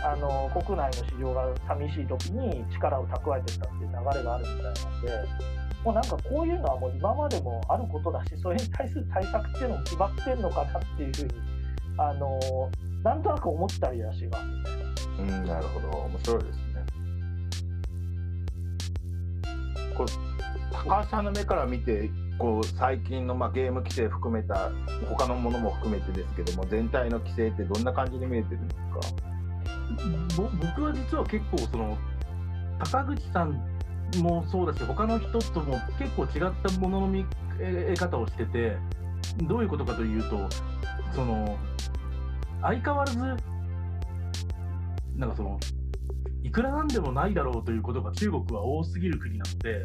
あの国内の市場が寂しい時に力を蓄えてったっていう流れがあるみたいなんでもうなんかこういうのはもう今までもあることだしそれに対する対策っていうのも決まってんのかなっていうふうにあのなんとなく思ったりはしますね。うん、なるほど。面白いですね。こう高橋さんの目から見て、こう最近のまあゲーム規制含めた他のものも含めてですけども、全体の規制ってどんな感じに見えてるんですか？僕は実は結構その高口さんもそうだし他の人とも結構違ったものの見え方をしててどういうことかというとその相変わらずなんかそのいくらなんでもないだろうということが中国は多すぎる国なので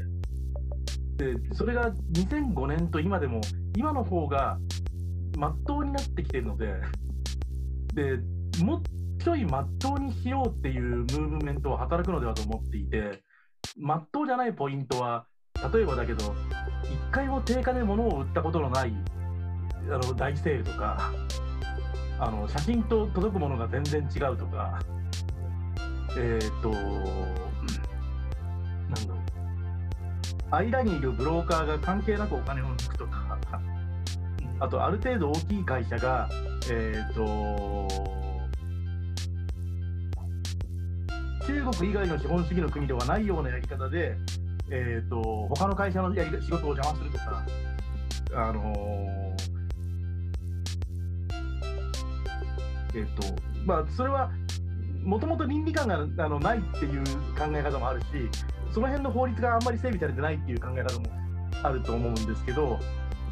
でそれが2005年と今でも今の方がまっとうになってきてるのででもっちょいまっとうにしようっていうムーブメントは働くのではと思っていてまっとうじゃないポイントは例えばだけど一回も定価で物を売ったことのないあの大セールとかあの写真と届くものが全然違うとかえっ、となんだろう。間にいるブローカーが関係なくお金を抜くとか。あとある程度大きい会社がえっ、と中国以外の資本主義の国ではないようなやり方で、えー、と他の会社のやり仕事を邪魔するとか、あのーえっ、とまあ、それはもともと倫理観があのないっていう考え方もあるし、その辺の法律があんまり整備されてないっていう考え方もあると思うんですけど、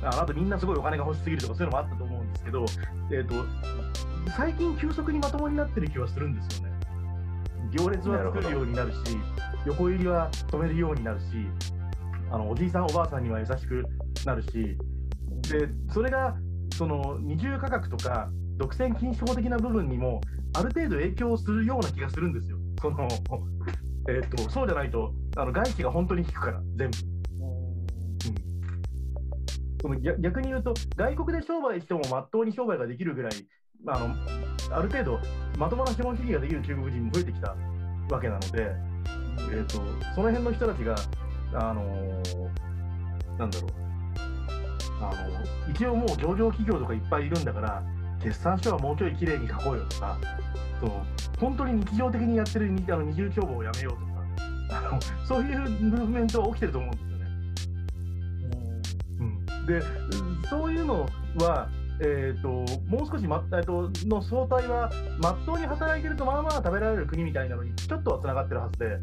ああとみんなすごいお金が欲しすぎるとかそういうのもあったと思うんですけど、えー、と最近急速にまともになってる気はするんですよね。行列は作るようになるし、横入りは止めるようになるし、あのおじいさん、おばあさんには優しくなるし、でそれがその二重価格とか独占禁止法的な部分にもある程度影響するような気がするんですよ。そのえー、とそうじゃないとあの外資が本当に引くから全部。その逆に言うと外国で商売してもまっとうに商売ができるぐらいあのある程度まともな資本主義ができる中国人も増えてきたわけなので、えー、とその辺の人たちが、あのーなんだろうあの一応もう上場企業とかいっぱいいるんだから決算書はもうちょい綺麗に書こうよとかその本当に日常的にやってるにあの二重帳簿をやめようとかあのそういうムーブメントは起きてると思うんですよね。うん、でそういうのは、えー、ともう少し、まえー、との相対はまっとうに働いてるとまあまあ食べられる国みたいなのにちょっとはつながってるはずで。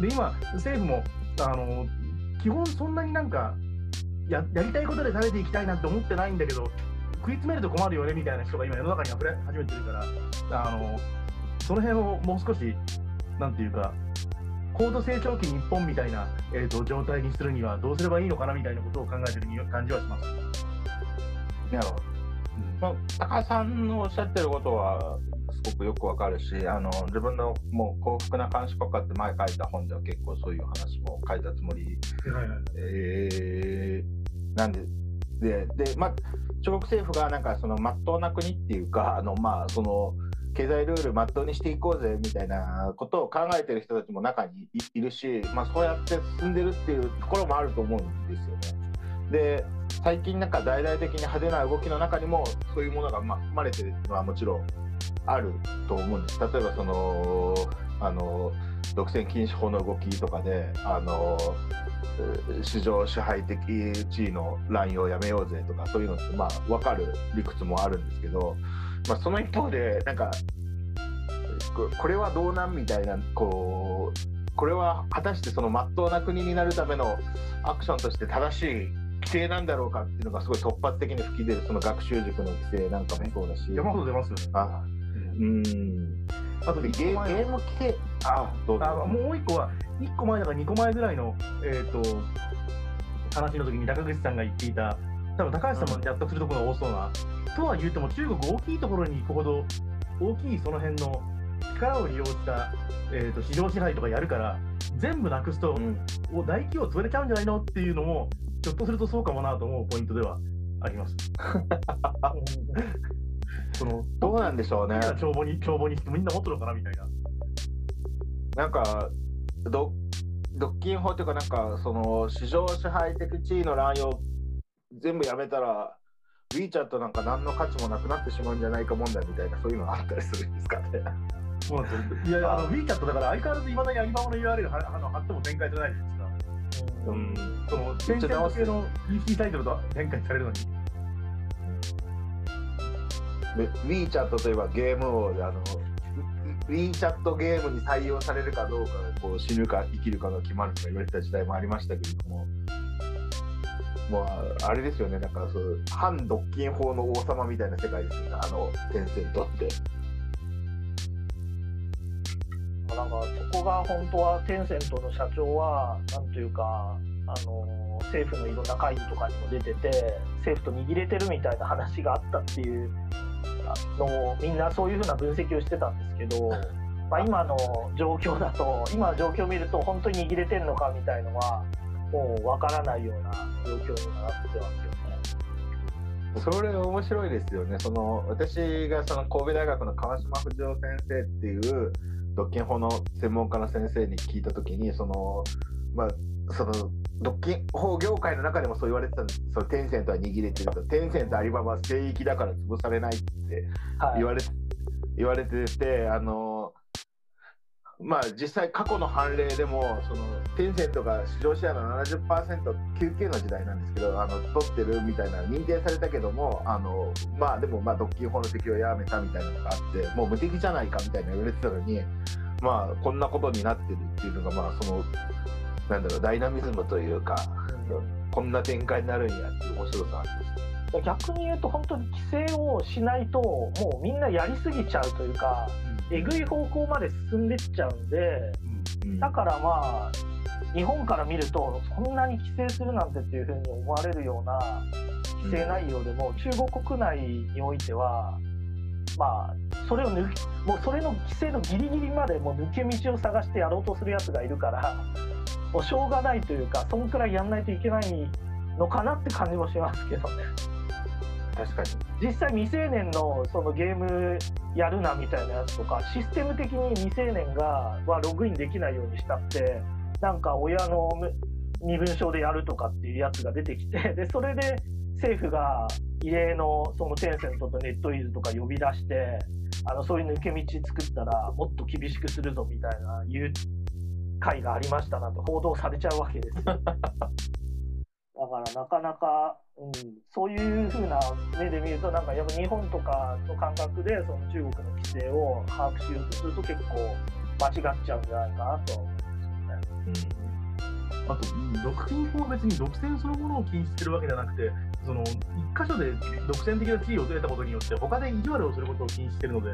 で今政府もあの基本そんなになんかややりたいことで食べていきたいなんて思ってないんだけど食い詰めると困るよねみたいな人が今世の中に溢れ始めてるからあのその辺をもう少しなんていうか高度成長期日本みたいな、えー、と状態にするにはどうすればいいのかなみたいなことを考えてる感じはします。なるほど。まあ、高橋さんのおっしゃってることはすごくよくわかるしあの自分のもう幸福な監視国家って前書いた本では結構そういう話も書いたつもり、はいはいえーなんででで、まあ、中国政府がなんかその真っ当な国っていうかあの、まあ、その経済ルールまっ当にしていこうぜみたいなことを考えてる人たちも中にいいるし、まあ、そうやって進んでるっていうところもあると思うんですよね。で最近なんか大々的に派手な動きの中にもそういうものがまあ含まれてるのはもちろんあると思うんです。例えばそのあの独占禁止法の動きとかであのえー市場支配的地位の乱用をやめようぜとかそういうのってまあ分かる理屈もあるんですけど、まあ、その一方でなんかここれはどうなんみたいなこうこれは果たしてその真っ当な国になるためのアクションとして正しい規制なんだろうかっていうのがすごい突発的に吹き出るその学習塾の規制なんかもそうだし。山ほど出ますよね。あうんあとでゲーゲーム規制あどうぞ。あもう一個は、1個前だから2個前ぐらいの、えー、と話の時に高口さんが言っていた、多分高橋さんも納得するところが多そうな、とは言うても中国大きいところに行くほど、大きいその辺の力を利用した、えー、と市場支配とかやるから、全部なくすと、うん。お大企業潰れちゃうんじゃないのっていうのも、ひょっとするとそうかもなと思うポイントではあります。そのどうなんでしょうね帳簿に帳簿にみんな持ってるのかなみたいな。なんかど独禁法というかなんかその市場支配的地位の乱用全部やめたら WeChat なんか何の価値もなくなってしまうんじゃないか問題みたいなそういうのがあったりするんですかね。そうなんですよ。いや、あの WeChat だから相変わらずいまだにアリババの URL はあの貼っても展開じゃないですか。うんそのテンセント系の EC タイトルと展開されるのに。で WeChat といえばゲーム王であの WeChat ゲームに採用されるかどうかこう死ぬか生きるかが決まるとか言われてた時代もありましたけれどももうあれですよねなんかそう反独禁法の王様みたいな世界ですよねあのテンセントって。なんかそこが本当はテンセントの社長はなんというかあの政府のいろんな会議とかにも出てて政府と握れてるみたいな話があったっていうのをみんなそういうふうな分析をしてたんですけど、まあ、今の状況だと今の状況を見ると本当に握れてるのかみたいのはもうわからないような状況になってますよね。それ面白いですよね。その私がその神戸大学の川島藤夫先生っていう独禁法の専門家の先生に聞いたときにそのまあその独禁法業界の中でもそう言われてたんです。そのテンセントは握れてると。テンセントアリババは聖域だから潰されないってはい言われ,、言われててあのまあ実際過去の判例でもそのテンセントが市場シェアの 70%99 の時代なんですけどあの取ってるみたいな認定されたけどもあのまあでもまあ独禁法の適用やめたみたいなのがあってもう無敵じゃないかみたいな言われてたのにまあこんなことになってるっていうのがまあそのなんだろうダイナミズムというかこんな展開になるんやっていう面白さあります。逆に言うと本当に規制をしないともうみんなやりすぎちゃうというかえぐい方向まで進んでっちゃうんでだからまあ日本から見るとそんなに規制するなんてっていうふうに思われるような規制内容でも、中国国内においてはまあそれを抜きもうそれの規制のギリギリまでもう抜け道を探してやろうとするやつがいるからもうしょうがないというかそんくらいやんないといけないのかなって感じもしますけどね。確かに実際未成年のそのゲームやるなみたいなやつとかシステム的に未成年がはログインできないようにしたってなんか親の身分証でやるとかっていうやつが出てきてでそれで政府が異例のそのテンセントとネットイーズとか呼び出してあのそういう抜け道作ったらもっと厳しくするぞみたいないう会がありましたなんて報道されちゃうわけですよ。だからなかなか、うん、そういうふうな目で見るとなんかやっぱ日本とかの感覚でその中国の規制を把握しようとすると結構間違っちゃうんじゃないかなとは思うんですよね。あと、独禁法は別に独占そのものを禁止してるわけじゃなくて、その一箇所で独占的な地位を得たことによって、他で意地悪をすることを禁止してるので、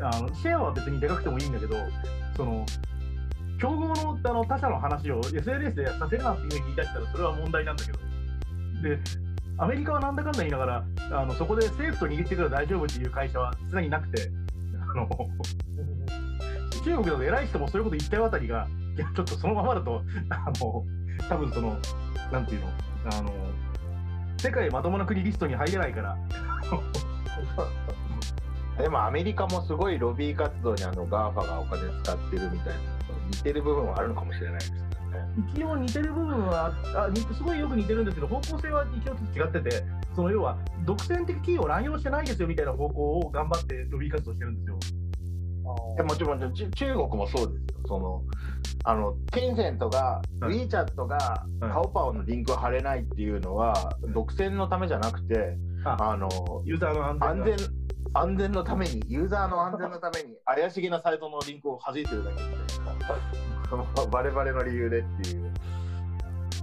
あのシェアは別にでかくてもいいんだけど、その競合のあの他社の話を SNS でさせるなっていうふうに言い出したら、それは問題なんだけど、でアメリカはなんだかんだ言いながら、あのそこで政府と握ってくれば大丈夫っていう会社はさすがになくて、あの中国だと偉い人もそういうこと言っちゃうあたりが、いや、ちょっとそのままだと、あの、多分その、なんていうの、あの、世界まともな国リストに入れないから、でもアメリカもすごいロビー活動にあの GAFA がお金使ってるみたいな似てる部分はあるのかもしれないですけどね。一応似てる部分はあすごいよく似てるんですけど、方向性は一応ちょっと違ってて、その要は、独占的企業を乱用してないですよみたいな方向を頑張ってロビー活動してるんですよ。でもちろんもちろん中国もそうですよ。そのあのテンセントが、はい WeChat がはいカオパオのリンクを貼れないっていうのは、独占のためじゃなくて、ああのユーザーの安全が。安全安全のために、ユーザーの安全のために、怪しげなサイトのリンクを弾いてるだけみたいな、バレバレの理由でっていう。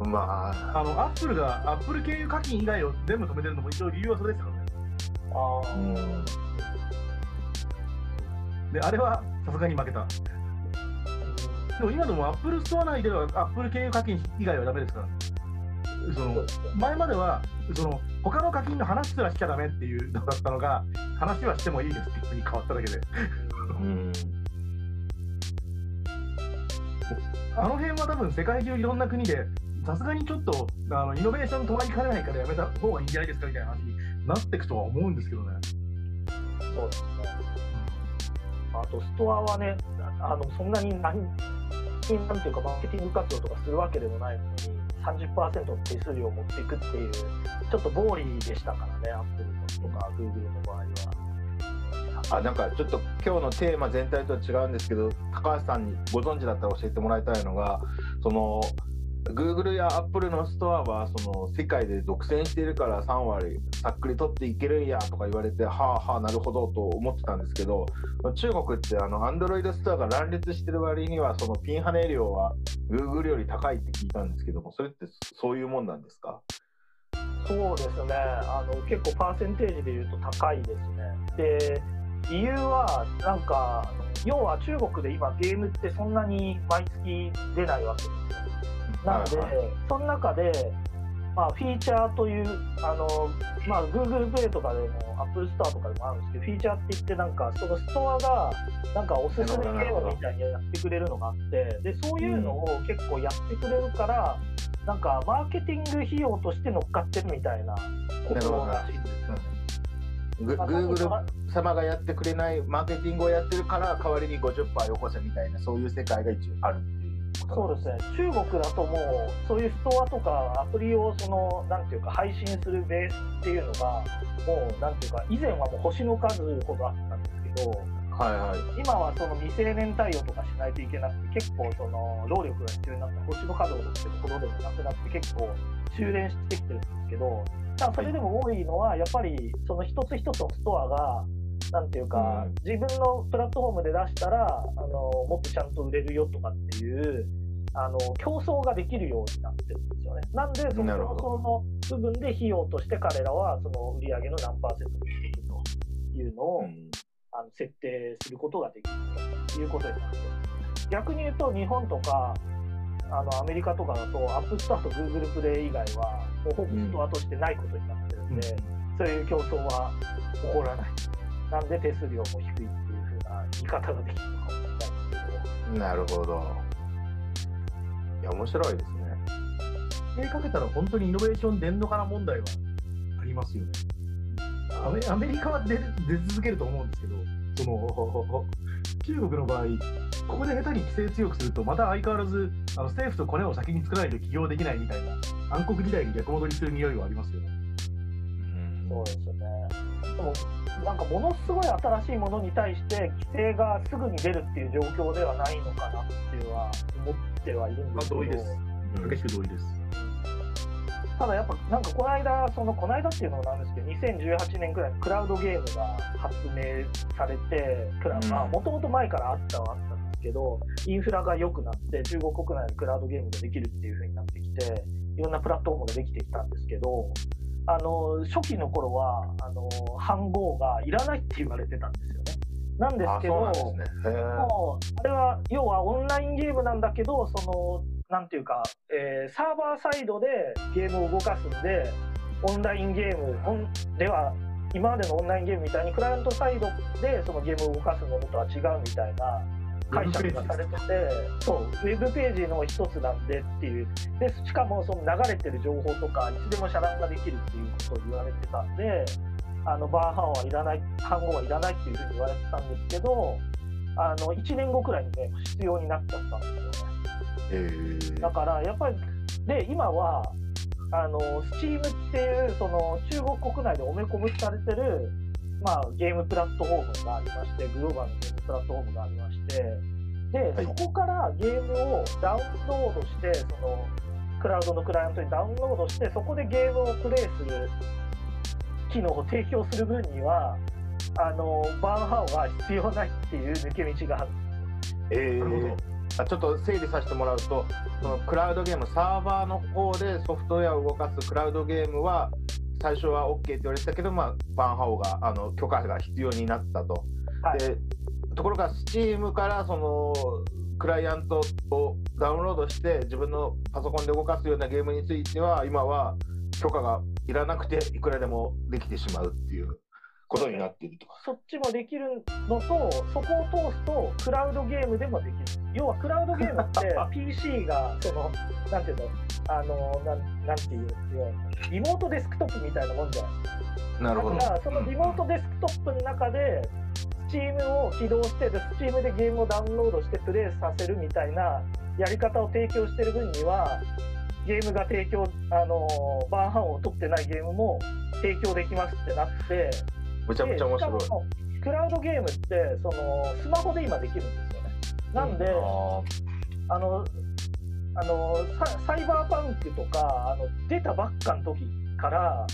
まあ、あのアップルがアップル経由課金以外を全部止めてるのも一応理由はそれですよね。あーうんで、あれはさすがに負けた。でも今でもアップルストア内ではアップル経由課金以外はダメですから。その前まではその他の課金の話すらしちゃダメっていうのだったのが話はしてもいいですっていうふうに変わっただけでうんあの辺は多分世界中いろんな国でさすがにちょっとあのイノベーション止まりかねないからやめた方がいいんじゃないですかみたいな話になっていくとは思うんですけどね。そうですね。あと、ストアはね、あのそんなに何、なんていうか、マーケティング活動とかするわけでもないのに、30%の手数料を持っていくっていう、ちょっと暴利でしたからね、アップルとか、グーグルの場合は。あなんかちょっと今日のテーマ全体とは違うんですけど高橋さんにご存知だったら教えてもらいたいのがその Google や Apple のストアはその世界で独占しているから3割さっくり取っていけるんやとか言われてはあはあなるほどと思ってたんですけど中国ってあの Android ストアが乱立してる割にはそのピンハネ量は Google より高いって聞いたんですけどもそれってそういうもんなんですか？そうですねあの結構パーセンテージでいうと高いですね。で理由はなんか要は中国で今ゲームってそんなに毎月出ないわけですよ。なので、はいはい、その中で、まあ、フィーチャーというあの、まあ、Google プレイとかでも Apple Store とかでもあるんですけどフィーチャーって言ってなんかそのストアがなんかおすすめゲームみたいにやってくれるのがあってでそういうのを結構やってくれるから、うん、なんかマーケティング費用として乗っかってるみたいなことらしいんですよね。グーグル様がやってくれないマーケティングをやってるから代わりに50%よこせみたいなそういう世界が一応ある。っていうそうですね。中国だともうそういうストアとかアプリをそのなんていうか配信するベースっていうのがもうなんていうか以前はもう星の数ほどあったんですけどはいはい、今はその未成年対応とかしないといけなくて結構その労力が必要になった星の数ほどっていうほどでもなくなって結構修練してきてるんですけどただそれでも多いのはやっぱりその一つ一つのストアがなんていうか、自分のプラットフォームで出したらあのもっとちゃんと売れるよとかっていうあの競争ができるようになってるんですよね。なんでその競争の部分で費用として彼らはその売り上げの何パーセントにしていくというのを、うん、あの設定することができるということになって逆に言うと日本とかあのアメリカとかだとアップストアとグーグルプレイ以外はもうほぼストアとしてないことになってるんで、うん、そういう競争は起こらない。なんで手数料も低いっていうふうな言い方ができるのかもしれないですけど。なるほど。いや、面白いですね。手かけたら本当にイノベーション出んのかな問題はありますよね。アメアメリカは出出続けると思うんですけど、その 中国の場合、ここで下手に規制強くすると、また相変わらずあの政府とコネを先に作らないと起業できないみたいな、暗黒時代に逆戻りする匂いはありますよね。そうですよね。なんかものすごい新しいものに対して規制がすぐに出るっていう状況ではないのかなっていうは思ってはいるんですけど、同意です。激しく同意です。ただやっぱなんかこの間そのこの間っていうのもなんですけど2018年くらいにクラウドゲームが発明されてもともと前からあったはあったんですけどインフラが良くなって中国国内でクラウドゲームができるっていう風になってきていろんなプラットフォームができてきたんですけどあの初期の頃はあの飯号がいらないって言われてたんですよね。なんですけど、あ、ね、もうあれは要はオンラインゲームなんだけど、そのなんていうか、えー、サーバーサイドでゲームを動かすんで、オンラインゲームでは今までのオンラインゲームみたいにクライアントサイドでそのゲームを動かすものとは違うみたいな解釈がされててそうウェブページの一つなんでっていうでしかもその流れてる情報とかいつでも遮断ができるっていうことを言われてたんであのバーハンはいらない半号はいらないっていうふうに言われてたんですけどあの1年後くらいにね必要になっちゃったんですよね。えー、だからやっぱりで今はあの Steam っていうその中国国内でおめこぶされてるまあ、ゲームプラットフォームがありまして、グローバルのゲームプラットフォームがありまして、で、はい、そこからゲームをダウンロードして、そのクラウドのクライアントにダウンロードして、そこでゲームをプレイする機能を提供する分には、あのバーンハオは必要ないっていう抜け道があるんですよ。えー。あちょっと整理させてもらうと、そのクラウドゲーム、サーバーの方でソフトウェアを動かすクラウドゲームは、最初は OK って言われてたけど、まあ、バンハオがあの許可が必要になったと。はい、でところが Steam からそのクライアントをダウンロードして自分のパソコンで動かすようなゲームについては今は許可がいらなくていくらでもできてしまうっていうことになっていると。そっちもできるのとそこを通すとクラウドゲームでもできる。要はクラウドゲームって PC がそのなんていうの？あのなんなんていうリモートデスクトップみたいなもんじゃないですか。なるほどだからそのリモートデスクトップの中で Steam を起動してで Steam でゲームをダウンロードしてプレイさせるみたいなやり方を提供してる分にはゲームが提供あのバーハンを取ってないゲームも提供できますってなってめちゃめちゃ面白いクラウドゲームってそのスマホで今できるんですよね。なんで、あのあのササイバーパンクとかあの出たばっかの時から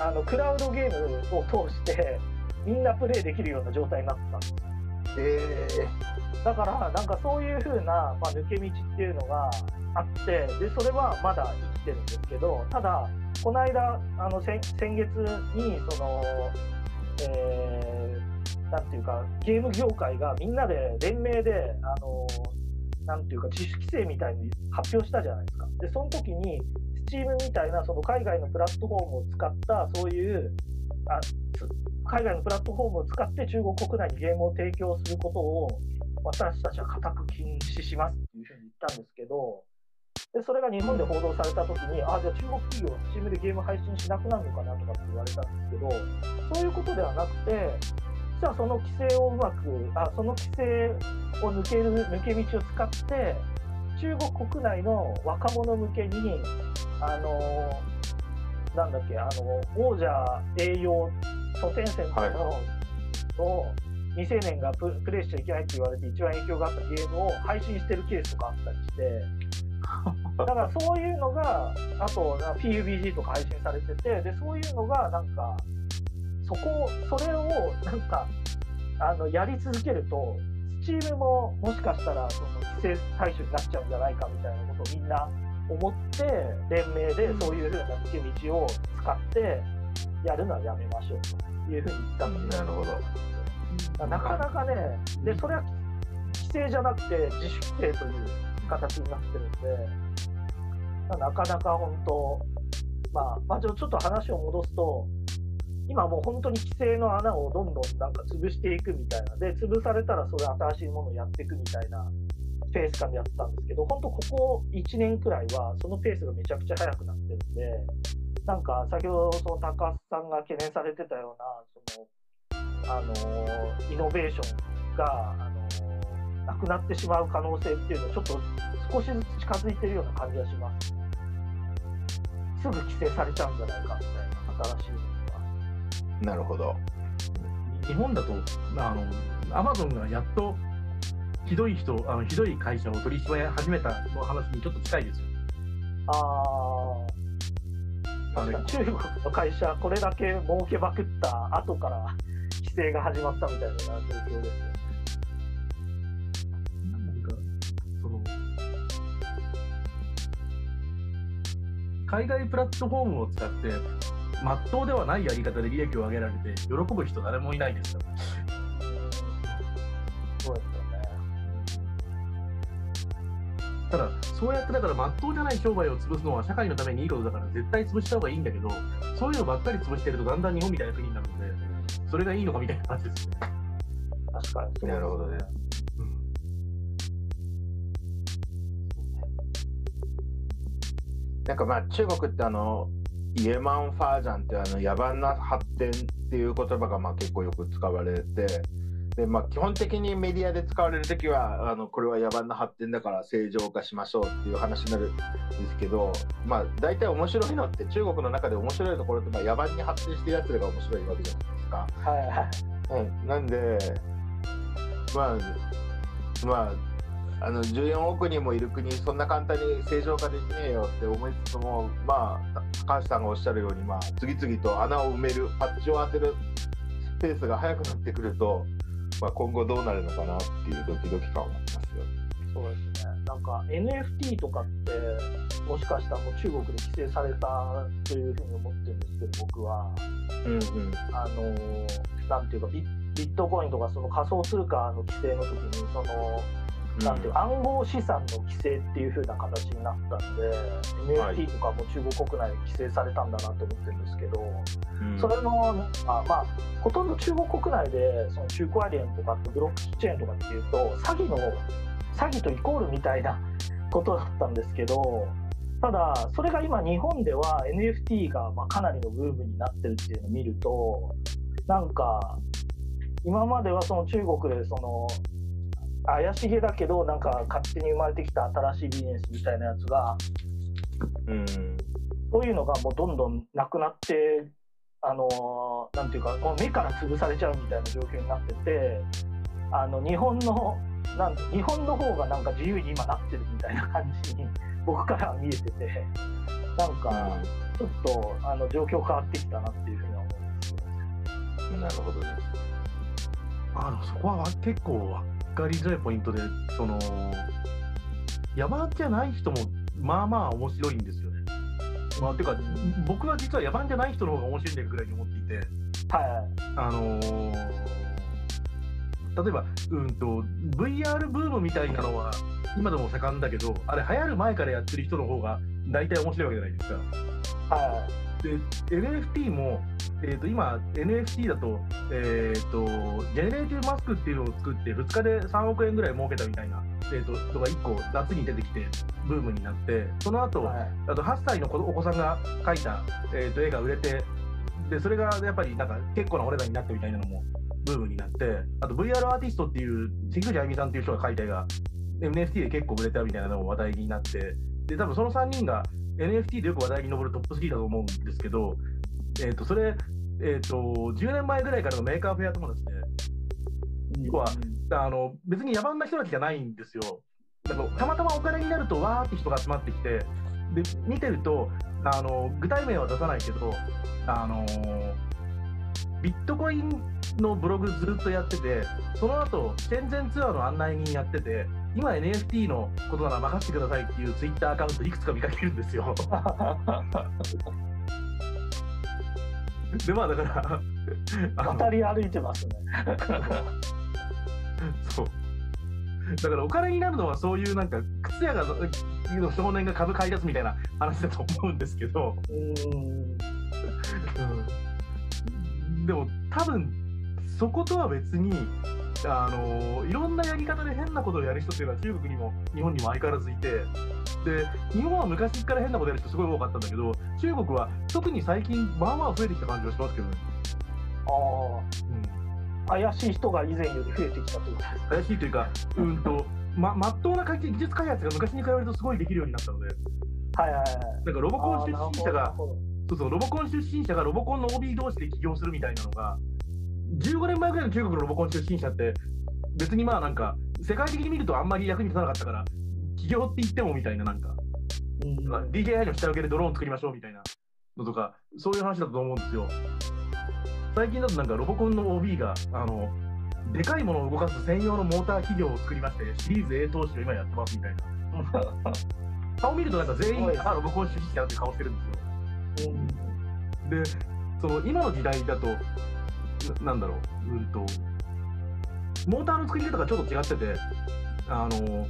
あのクラウドゲームを通してみんなプレイできるような状態になってたんですえ。だからなんかそういう風な、まあ、抜け道っていうのがあってでそれはまだ生きてるんですけどただこの間あの先先月にその、えーなんていうかゲーム業界がみんなで連名であのなんていうか自主規制みたいに発表したじゃないですか。でその時に Steam みたいなその海外のプラットフォームを使ったそういうあ海外のプラットフォームを使って中国国内にゲームを提供することを私たちは固く禁止しますっていうふうに言ったんですけどでそれが日本で報道された時にあじゃあ中国企業は Steam でゲーム配信しなくなるのかなとかって言われたんですけどそういうことではなくて実はその規制をうまくあその規制を抜ける抜け道を使って中国国内の若者向けにあのなんだっけあの王者栄養ソテンセントの、を未成年がププレイしちゃいけないって言われて一番影響があったゲームを配信してるケースとかあったりして。だからそういうのがあとな PUBG とか配信されててでそういうのがなんかそこそれをなんかあのやり続けると Steam ももしかしたらその規制対象になっちゃうんじゃないかみたいなことをみんな思って連名でそういうふうな抜け道を使ってやるのはやめましょうというふうに言ったんですなるほど。なかなかねでそれは規制じゃなくて自主規制という形になってるんでなかなか本当まあ、まあ、ちょっと話を戻すと今もう本当に規制の穴をどんどんなんか潰していくみたいなで潰されたらそれ新しいものをやっていくみたいなペース感でやってたんですけど本当ここ1年くらいはそのペースがめちゃくちゃ速くなってるんでなんか先ほどその高須さんが懸念されてたようなそのあのイノベーションがあのなくなってしまう可能性っていうのはちょっと少しずつ近づいてるような感じがします。すぐ規制されちゃうんじゃないかみたいな新しい。なるほど日本だとあのアマゾンがやっとひどい人あのひどい会社を取り締まり始めたの話にちょっと近いですよ。ああ、中国の会社、これだけ儲けまくった後から規制が始まったみたいな状況ですよね。なんかその海外プラットフォームを使ってまっとうではないやり方で利益を上げられて喜ぶ人誰もいないですからそうですよね。ただそうやってだからまっとうじゃない商売を潰すのは社会のためにいいことだから絶対潰した方がいいんだけどそういうのばっかり潰してるとだんだん日本みたいな国になるのでそれがいいのかみたいな感じですね。確かになるほどね。うん。なんかまあ中国ってあのイエマンファージャンってあの野蛮な発展っていう言葉がまあ結構よく使われてで、まあ、基本的にメディアで使われる時はあのこれは野蛮な発展だから正常化しましょうっていう話になるんですけど、まあ、大体面白いのって中国の中で面白いところってまあ野蛮に発展してるやつらが面白いわけじゃないですか。はいはい。うん、なんで、まあ、まあ、あの14億人もいる国、そんな簡単に正常化できねえよって思いつつも、まあ、高橋さんがおっしゃるように、まあ、次々と穴を埋める、パッチを当てるペースが速くなってくると、まあ、今後どうなるのかなっていうドキドキ感はありますよ。そうですね。なんか NFT とかって、もしかしたらもう中国で規制されたというふうに思ってるんですけど、僕は。うんうん、あのなんていうかビ、ビットコインとかその仮想通貨の規制の時に、その、なんていうか暗号資産の規制っていう風な形になったんで、はい。NFT とかも中国国内で規制されたんだなと思ってるんですけど、うん。それのなんか、まあ、ほとんど中国国内でその中古アリエンとかブロックチェーンとかっていうと、詐欺の、詐欺とイコールみたいなことだったんですけど、ただそれが今日本では NFT がまあかなりのブームになってるっていうのを見るとなんか今まではその中国でその怪しげだけどなんか勝手に生まれてきた新しいビジネスみたいなやつがうんそういうのがもうどんどんなくなってあのなんていうかもう目から潰されちゃうみたいな状況になっててあの日本のなん日本の方がなんか自由に今なってるみたいな感じに 僕からは見えててなんかちょっとあの状況変わってきたなっていうふうには思うんですよ。なるほどねあのそこは結構分かりづらいポイントで、その山じゃない人もまあまあ面白いんですよね。まあ、てか、僕は実は野蛮じゃない人の方が面白いんだぐらいに思っていて、はあのー例えば、うんと、VR ブームみたいなのは今でも盛んだけど、あれ流行る前からやってる人の方が大体面白いわけじゃないですか。いはで NFT も、えー、と今 NFT だと,、えー、とジェネレーティブマスクっていうのを作って2日で3億円ぐらい儲けたみたいな、えー、とのが1個夏に出てきてブームになってその後、いはい。あと8歳の子お子さんが描いた、えー、と絵が売れてでそれがやっぱりなんか結構なお値段になったみたいなのもブームになってあと VR アーティストっていうせきぐちあいみさんっていう人が描いた絵が NFT で結構売れたみたいなのも話題になってで多分その3人が NFT でよく話題に上るトップ3だと思うんですけど、えー、とそれ、えー、と10年前ぐらいからのメーカーフェア友達で要はあの別に野蛮な人たちじゃないんですよ。だからたまたまお金になるとわーって人が集まってきてで見てるとあの具体名は出さないけどあのビットコインのブログずっとやっててその後戦前ツアーの案内人やってて今 NFT のことなら任せてくださいっていうツイッターアカウントいくつか見かけるんですよ。でまあだから渡り歩いてますね。そう。だからお金になるのはそういうなんか靴屋がの少年が株買い出すみたいな話だと思うんですけど、うんうん、でも多分そことは別にあのいろんなやり方で変なことをやる人っていうのは中国にも日本にも相変わらずいてで日本は昔から変なことやる人すごい多かったんだけど中国は特に最近まあまあ増えてきた感じはしますけどね。あうんあ怪しい人が以前より増えてきたってことですか。怪しいというか、うんと、ま、まっとうな技術開発が昔に比べるとすごいできるようになったので、はいはいはい。なんかロボコン出身者が、そうそう、ロボコン出身者がロボコンの OB 同士で起業するみたいなのが、15年前ぐらいの中国のロボコン出身者って、別にまあなんか、世界的に見るとあんまり役に立たなかったから、起業って言ってもみたいな、なんか、うんまあ DJI の下請けでドローン作りましょうみたいなのとか、そういう話だと思うんですよ。最近だとなんかロボコンの OB が、あの、でかいものを動かす専用のモーター企業を作りまして、シリーズ A 投資を今やってますみたいな。顔見るとなんか全員あロボコン出身者だって顔してるんですよ。うんで、その今の時代だと、ななんだろう、うんと、モーターの作り方がちょっと違ってて、あの、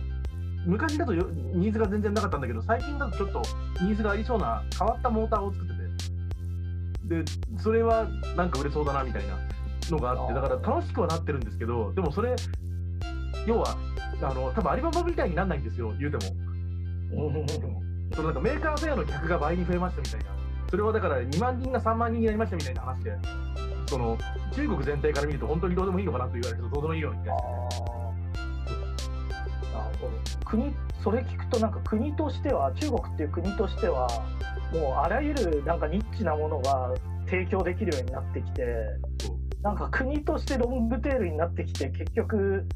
昔だとよニーズが全然なかったんだけど、最近だとちょっとニーズがありそうな変わったモーターを作ってて、で、それはなんか売れそうだなみたいなのがあって、だから楽しくはなってるんですけど、でもそれ、要は、あの、多分アリババみたいになんないんですよ、言うても。うん。そのなんかメーカーフェアの客が倍に増えましたみたいな、それはだから2万人が3万人になりましたみたいな話で、その中国全体から見ると本当にどうでもいいのかなと言われるとどうでもいいような気がして、あなるほど。国それ聞くとなんか国としては中国っていう国としてはもうあらゆるなんかニッチなものが提供できるようになってきてなんか国としてロングテールになってきて結局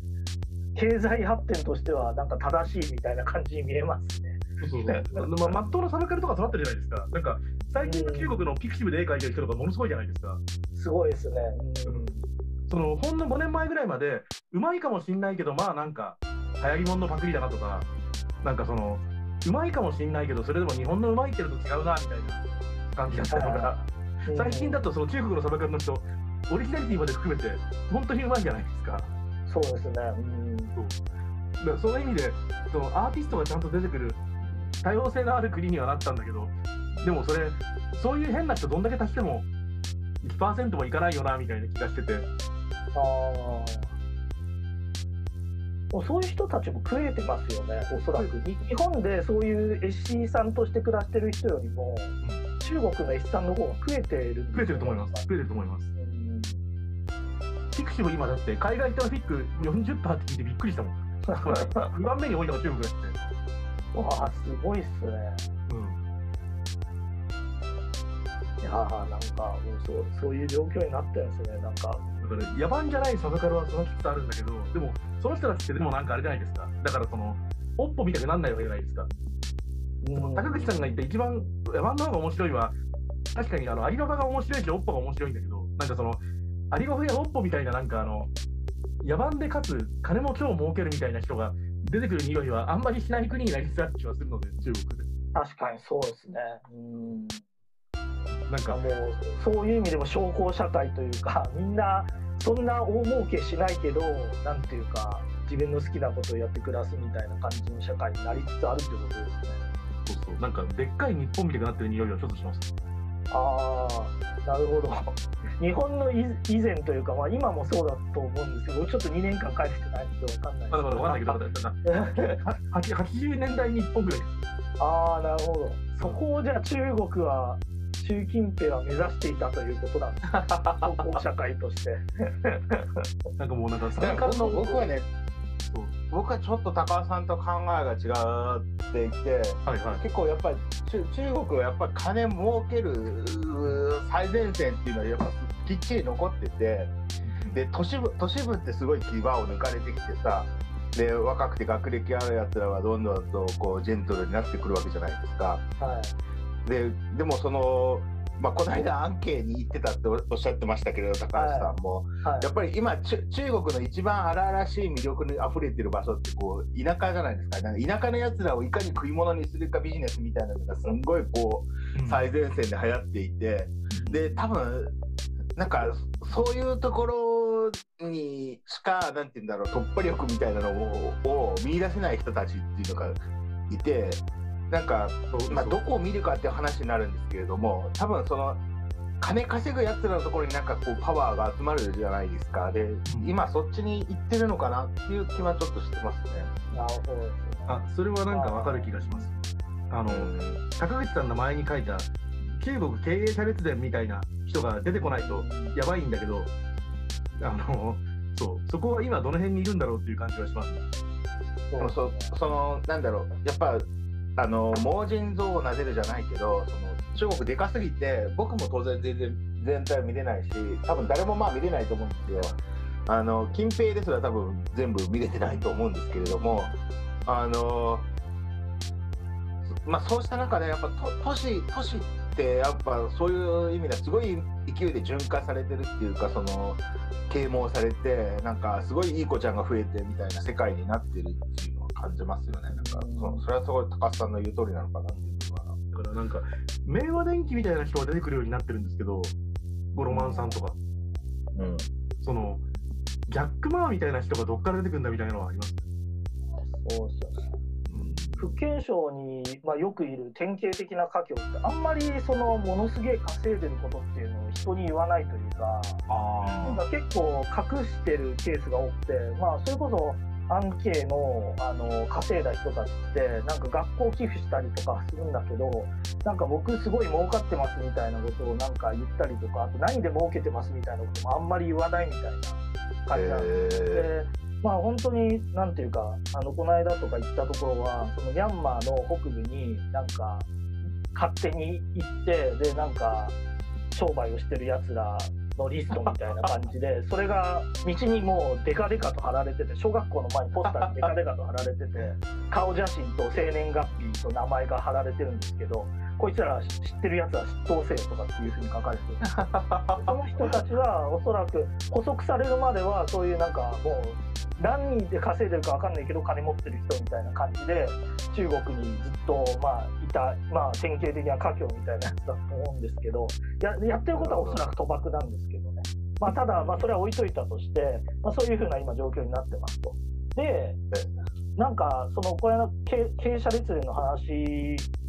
経済発展としてはなんか正しいみたいな感じに見えますね。そうそうそうまあ、まっとうなサブカルとか育ってるじゃないですか、なんか最近の中国のピクシブで絵描いてる人とかものすごいじゃないですか。すごいですね。うんそのほんの5年前ぐらいまでうまいかもしんないけどまあなんか流行り物のパクリだなとかなんかそのうまいかもしんないけどそれでも日本のうまいってると違うなみたいな感じだったのが最近だとその中国のサバ缶の人オリジナリティまで含めて本当にうまいじゃないですか。そうですね。うんだからその意味でそのアーティストがちゃんと出てくる多様性のある国にはなったんだけどでもそれそういう変な人どんだけ足しても1%もいかないよなみたいな気がしててあもうそういう人たちも食えてますよね、おそらく。に日本でそういう絵師さんとして暮らしてる人よりも、中国の絵師さんの方が食えてる増えてると思います。増えてると思います。うんフィクシブ今だって、海外行ったらフィック40%って聞いてびっくりしたもん。ほら、2番目に多いのが中国だって。わあ、すごいっすね。うん。いやーなんかもうそうそういう状況になってるんですね、なんか。だから野蛮じゃないサブカルはそのきつさあるんだけど、でもその人たちってでもなんかあれじゃないですか。だからその、おっぽみたくなんないわけじゃないですか。うん高口さんが言った一番野蛮の方が面白いは、確かにあのアリババが面白いし、おっぽが面白いんだけど、なんかその、アリババやおっぽみたいな、なんかあの、野蛮でかつ金も今日儲けるみたいな人が出てくる匂いはあんまりしない国になりつつある気はするので、中国で。確かにそうですね。うんなんか、もうそういう意味でも商工社会というか、みんなそんな大儲けしないけど、なんていうか、自分の好きなことをやって暮らすみたいな感じの社会になりつつあるってことですね。そうそう、なんかでっかい日本みたくなってる匂いはちょっとします。ああ、なるほど。日本の以以前というか、まあ、今もそうだと思うんですけど、僕ちょっと2年間帰ってないんで分かんないまだまだわかんないけど、ど。だから80年代日本ぐらい。ああ、なるほど。そこをじゃあ中国は、習近平は目指していたということなんです社会として。なんかもうなんか、僕僕はね僕はちょっと高尾さんと考えが違っていてはいはい。結構やっぱり中中国はやっぱり金儲ける最前線っていうのはやっぱきっちり残っててで都市部都市部ってすごい牙を抜かれてきてさで若くて学歴あるやつらはどんどんとこうジェントルになってくるわけじゃないですか。はい。ででもその、まあ、この間アンケーに行ってたっておっしゃってましたけれど高橋さんも、はい。やっぱり今中中国の一番荒々しい魅力に溢れてる場所ってこう田舎じゃないですか。なんか田舎のやつらをいかに食い物にするかビジネスみたいなのがすんごいこう最前線で流行っていて。で多分なんかそういうところにしかなんて言うんだろう突破力みたいなのをを見出せない人たちっていうのがいてなんかそうまあ、どこを見るかっていう話になるんですけれども多分その金稼ぐやつらのところになんかこうパワーが集まるじゃないですかで今そっちに行ってるのかなっていう気はちょっとしてますね。なるほど。あ、それはなんかわかる気がします。あの、高口さんの前に書いた、中国経営者列伝みたいな人が出てこないとやばいんだけど、あの、そう、そこは今どの辺にいるんだろうっていう感じはします。そそのなんだろうやっぱあの盲人像をなでるじゃないけどその中国でかすぎて僕も当然全然全体は見れないし多分誰もまあ見れないと思うんですよ。あの近平ですら多分全部見れてないと思うんですけれどもあのまあそうした中でやっぱ都市都市ってやっぱそういう意味ではすごい勢いで循環されてるっていうかその啓蒙されてなんかすごいいい子ちゃんが増えてみたいな世界になってるっていう感じますよね。なんかそそれはすごい高須さんの言う通りなのかなっていうのはだからなんか、明和電機みたいな人が出てくるようになってるんですけど、ゴロマンさんとか、うん。その、ジャック・マーみたいな人がどっから出てくるんだみたいなのはあります？そうですよね。福建省に、まあ、よくいる典型的な華僑ってあんまりそのものすげえ稼いでることっていうのを人に言わないというかなんか結構隠してるケースが多くて、まあ、それこそアンケイのあの稼いだ人たちってなんか学校寄付したりとかするんだけどなんか僕すごい儲かってますみたいなことをなんか言ったりとかあと何で儲けてますみたいなこともあんまり言わないみたいな感じなんです。でまあ本当になんていうかあのこの間とか行ったところはそのミャンマーの北部になんか勝手に行ってでなんか商売をしてるやつらのリストみたいな感じで それが道にもうデカデカと貼られてて小学校の前にポスターにデカデカと貼られてて顔写真と生年月日と名前が貼られてるんですけどこいつら知ってるやつは出頭せよとかっていうふうに書かれて その人たちはおそらく捕捉されるまではそういうなんかもう何人で稼いでるか分かんないけど金持ってる人みたいな感じで中国にずっとまあいた、まあ、典型的な華僑みたいなやつだと思うんですけどややってることはおそらく賭博なんですけどね、まあ、ただまあそれは置いといたとして、まあ、そういうふうな今状況になってますと。でなんかそのこれの経経営者列伝の話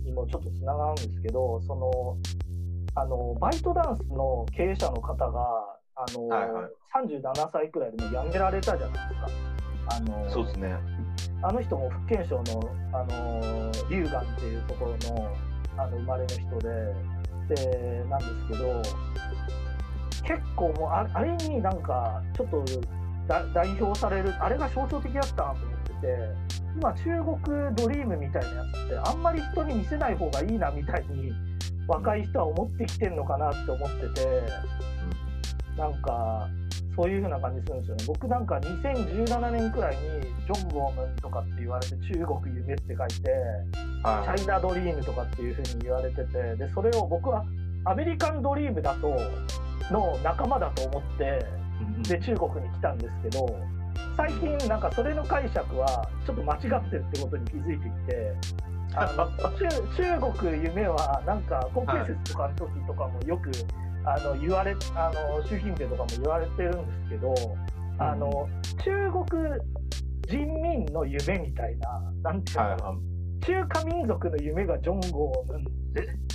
にもちょっとつながるんですけどそのあのバイトダンスの経営者の方があの、はいはい37歳くらいでもう辞められたじゃないですか。あのそうですね。あの人も福建省の、あの龍岩っていうところのあの生まれの人ででなんですけど結構もうああれになんかちょっとだ代表されるあれが象徴的だったなと思ってて今中国ドリームみたいなやつってあんまり人に見せない方がいいなみたいに若い人は思ってきてるのかなって思っててなんかそういう風な感じするんですよね。僕なんか2017年くらいにジョン・ゴームンとかって言われて中国夢って書いてチはャイナドリームとかっていう風に言われててでそれを僕はアメリカンドリームだとの仲間だと思ってで中国に来たんですけど最近なんかそれの解釈はちょっと間違ってるってことに気づいてきてあの中 中国夢はなんか国慶節とかの時とかもよく、あの言われあの習近平とかも言われてるんですけどあの中国人民の夢みたいななんていうの、はいは中華民族の夢がジョンゴーム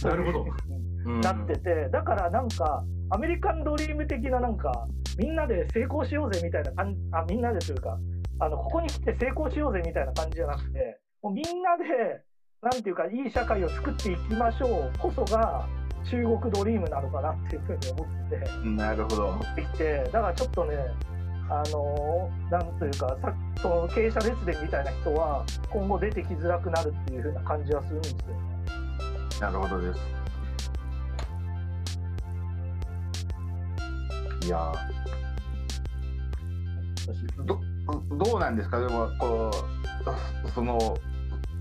なるほど。い。なってて、だからなんかアメリカンドリーム的ななんかみんなで成功しようぜみたいな感じあみんなでというかあのここに来て成功しようぜみたいな感じじゃなくてもうみんなでなんていうかいい社会を作っていきましょうこそが中国ドリームなのかなっていうふうに思ってなるほど思。ってきてだからちょっとねあのなんというかさその経営者列伝みたいな人は今後出てきづらくなるっていうふうな感じはするんですよね。なるほどです。いやーどどうなんですか？でもこうその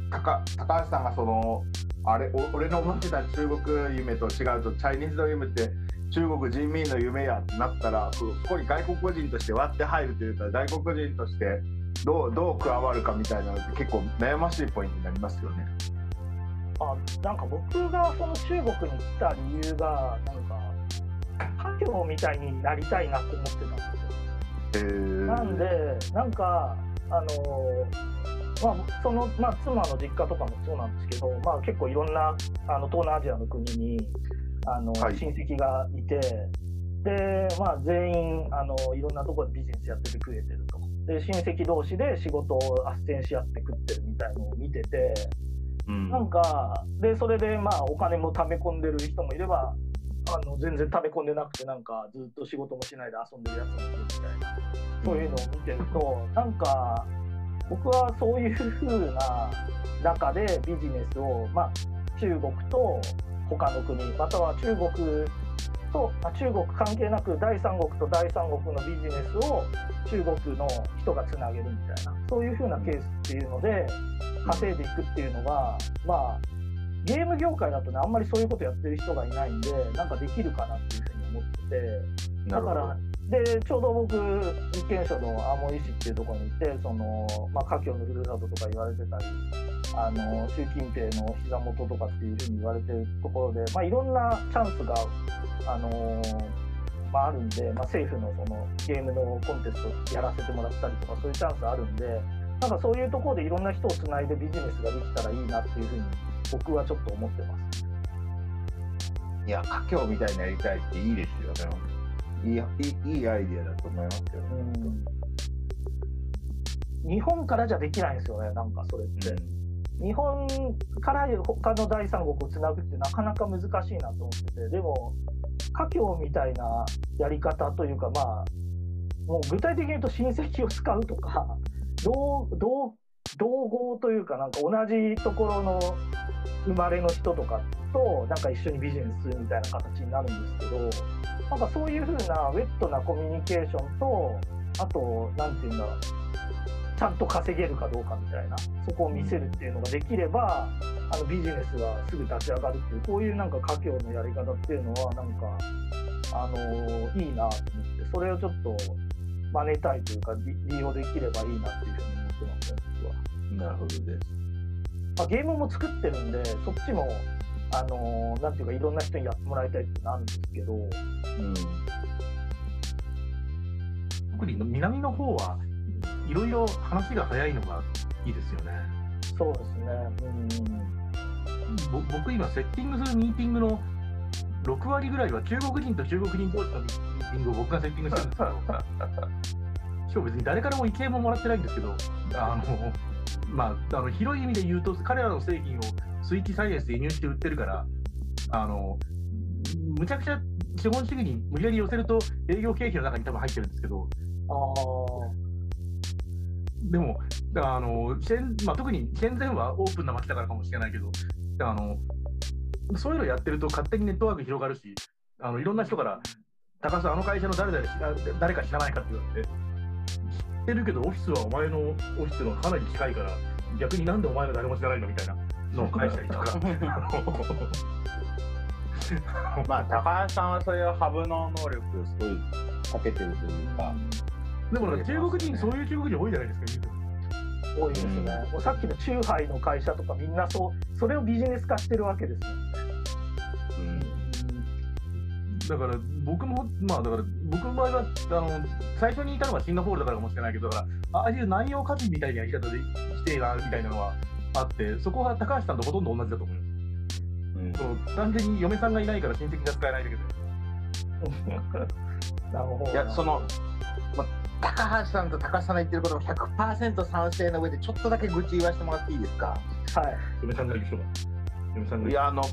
高高橋さんがそのあれお俺の思ってた中国夢と違うとチャイニーズドリームって中国人民の夢やってなったらこそこに外国人として割って入るというか外国人としてどうどう加わるかみたいなのって結構悩ましいポイントになりますよね。あなんか僕がその中国に来た理由がなんか家業みたいになりたいなって思ってたんです。なんでなんかあのまあそのまあ妻の実家とかもそうなんですけど、まあ結構いろんなあの東南アジアの国にあの、はい。親戚がいて。でまあ、全員あのいろんなところでビジネスやってて食えてると。で親戚同士で仕事を斡旋し合って食ってるみたいのを見ててうん。なんかでそれでまあお金も貯め込んでる人もいればあの全然貯め込んでなくてなんかずっと仕事もしないで遊んでるやつもいるみたいなそういうのを見てるとなんか僕はそういう風な中でビジネスを、まあ、中国と他の国または中国とあ中国関係なく第三国と第三国のビジネスを中国の人がつなげるみたいなそういう風なケースっていうので稼いでいくっていうのが、まあゲーム業界だとねあんまりそういうことやってる人がいないんでなんかできるかなっていうふうに思ってて。だからでちょうど僕立憲省の青森市っていうところに行ってその、まあ、家境のふるさととか言われてたりあの習近平の膝元とかっていうふうに言われてるところで、まあ、いろんなチャンスが、あのまあ、あるんで、まあ、政府のそのゲームのコンテストやらせてもらったりとかそういうチャンスあるんでなんかそういうところでいろんな人をつないでビジネスができたらいいなっていうふうに僕はちょっと思ってます。いや、家境みたいになりたいっていいですよね。いいいいアイディアだと思いますけど。うん日本からじゃできないんですよね、なんかそれって。日本から他の第三国をつなぐってなかなか難しいなと思ってて、でも、家境みたいなやり方というか、まあ、もう具体的に言うと親戚を使うとか、同同同合というか、なんか同じところの生まれの人とかと、なんか一緒にビジネスするみたいな形になるんですけど、なんかそういう風なウェットなコミュニケーションと、あと、なんていうんだろう。ちゃんと稼げるかどうかみたいなそこを見せるっていうのができればあのビジネスがすぐ立ち上がるっていうこういうなんか家業のやり方っていうのはなんかあのいいなと思ってそれをちょっと真似たいというか利利用できればいいなっていうふうに思ってますね僕は、なるほどです。まあ、ゲームも作ってるんでそっちもあのなんていうかいろんな人にやってもらいたいっていうのあるんですけどうん。特に南の方はいろいろ話が早いのがいいですよね。そうですねぼ僕今セッティングするミーティングの6割ぐらいは中国人と中国人同士のミーティングを僕がセッティングしてるんですけど しかも別に誰からも意見ももらってないんですけど、あのまあ、あの広い意味で言うと、彼らの製品をスイッチサイエンスで輸入して売ってるから、あのむちゃくちゃ資本主義に無理やり寄せると営業経費の中に多分入ってるんですけど、あでも、あのまあ、特にシェンゼンはオープンな街だからかもしれないけど、あのそういうのやってると勝手にネットワーク広がるし、あのいろんな人から、高須、あの会社の誰々知ら誰か知らないかって言われて、知ってるけど、オフィスはお前のオフィスのかなり近いから、逆になんでお前が誰も知らないのみたいなのを 返したりとか。まあ高橋さんはそういうハブの能力すごい長けてるというか、でもね、中国人、そういう中国人多いじゃないですか、多いですね、もうさっきのチューハイの会社とかみんなそうそれをビジネス化してるわけですもん。ね。だから僕も、まあだから僕の場合はあの最初にいたのがシンガポールだからかもしれないけど、だからああいう内容価値みたいなやり方で来てなみたいなのはあって、そこは高橋さんとほとんど同じだと思います。うんその単純に嫁さんがいないから親戚が使えないだけで。なるほど。いやその、まあ、高橋さんと高橋さんの言ってることも100%賛成の上でちょっとだけ愚痴言わせてもらっていいですか？はい。嫁さんがいる人が。嫁さんがいる。いやあの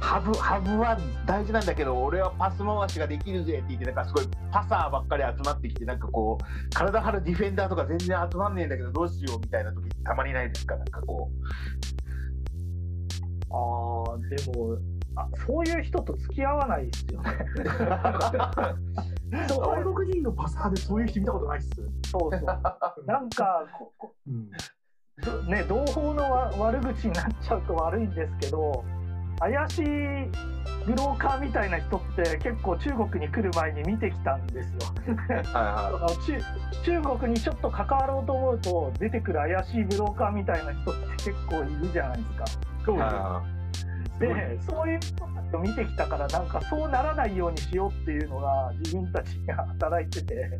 ハブハブは大事なんだけど俺はパス回しができるぜって言ってなんかすごいパサーばっかり集まってきてなんかこう体張るディフェンダーとか全然集まんねえんだけどどうしようみたいな時たまにないですか？なんかこああ、でもあ、そういう人と付き合わないですよね。外国人のパサーでそういう人見たことないっす。そうそう。なんかここうん。どね、同胞のわ悪口になっちゃうと悪いんですけど怪しいブローカーみたいな人って結構中国に来る前に見てきたんですよ。うはい 中中国にちょっと関わろうと思うと出てくる怪しいブローカーみたいな人って結構いるじゃないですか。そうですよはでそういう人たちを見てきたからなんかそうならないようにしようっていうのが自分たちが働いてて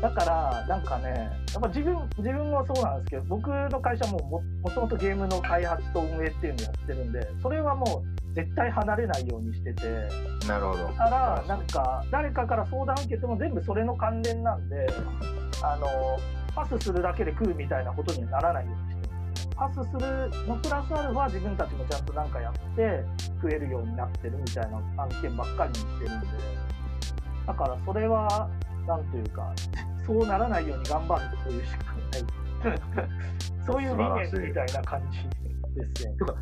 だからなんかねやっぱ自分自分もそうなんですけど僕の会社もももともとゲームの開発と運営っていうのをやってるんでそれはもう絶対離れないようにしてて。いなるほど。だからなんか誰かから相談受けても全部それの関連なんであのパスするだけで食うみたいなことにはならないようにしてる。パスするのプラスアルファ自分たちもちゃんとなんかやって食えるようになってるみたいな案件ばっかりにしてるんで。だからそれはなんというかそうならないように頑張るというしかない。そういう理念みたいな感じですよね。とか、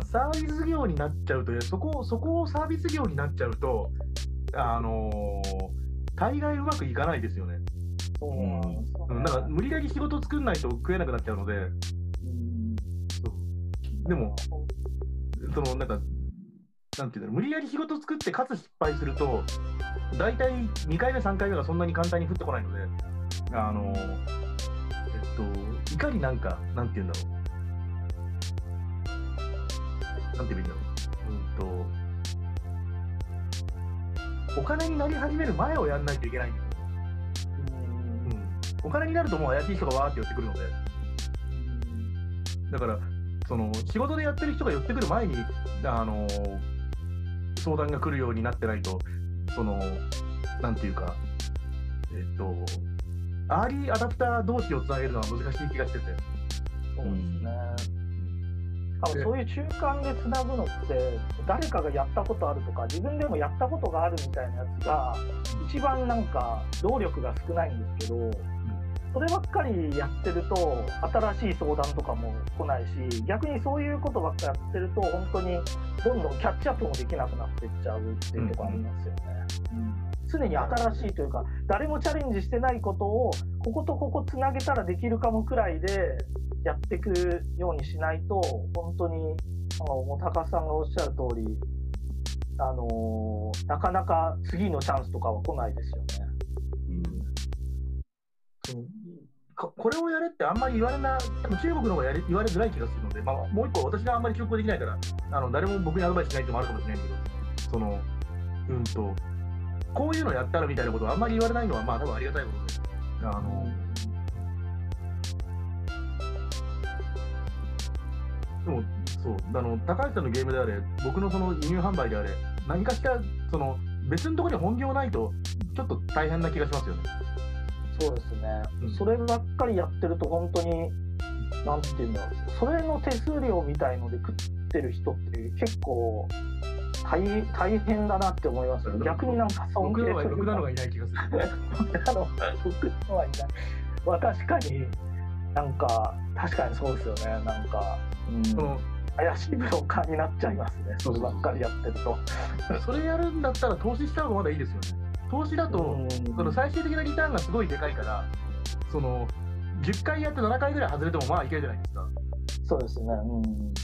かサービス業になっちゃうと、そこそこをサービス業になっちゃうと、あのー大概うまくいかないですよね。そうなんですよね。うん。なんか無理やり仕事作んないと食えなくなっちゃうので、うん。でも、そのなんか、なんていうんだろう、無理やり仕事作って、かつ失敗すると、大体2回目、3回目がそんなに簡単に降ってこないので、あのーえっと、いかになんか、なんていうんだろう、なんて言えばいいんだろう、うんと、お金になり始める前をやんないといけないんですよ。うん、お金になるともう怪しい人がわーって寄ってくるので、だから、その仕事でやってる人が寄ってくる前に、あの相談が来るようになってないと、そのなんていうか、えっと、アーリーアダプター同士をつなげるのは難しい気がしてて、そうですね。多分そういう中間でつなぐのって誰かがやったことあるとか自分でもやったことがあるみたいなやつが一番なんか労力が少ないんですけどそればっかりやってると新しい相談とかも来ないし逆にそういうことばっかやってると本当にどんどんキャッチアップもできなくなっていっちゃうっていうところありますよね。常に新しいというか誰もチャレンジしてないことをこことここつなげたらできるかもくらいでやっていくようにしないと本当にあのもう高須さんがおっしゃる通りあのーなかなか次のチャンスとかは来ないですよね。そのかこれをやれってあんまり言われな、多分中国の方がやれ言われづらい気がするので、まあ、もう一個、私があんまり記憶できないから、あの誰も僕にアドバイスしないってもあるかもしれないけど、その、うんと、こういうのやったらみたいなことをあんまり言われないのは、まあ、多分ありがたいことで、あの、でも、そう、あの高橋さんのゲームであれ、僕のその輸入販売であれ、何かしら、その別のところに本業ないと、ちょっと大変な気がしますよね。そうですね、うんそればっかりやってると本当になんていうんだろうそれの手数料みたいので食ってる人って結構大大変だなって思いますよ逆になんか尊僕敬するなのが僕なのがいない気がする。僕のはいない。まあ確かになんか確かにそうですよね。なんか、うん怪しいブローカーになっちゃいますね。そればっかりやってると。それやるんだったら投資した方がまだいいですよね。投資だと、うんその最終的なリターンがすごいでかいから、その10回やって7回ぐらい外れてもまあいけるじゃないですか。そうですね。うん。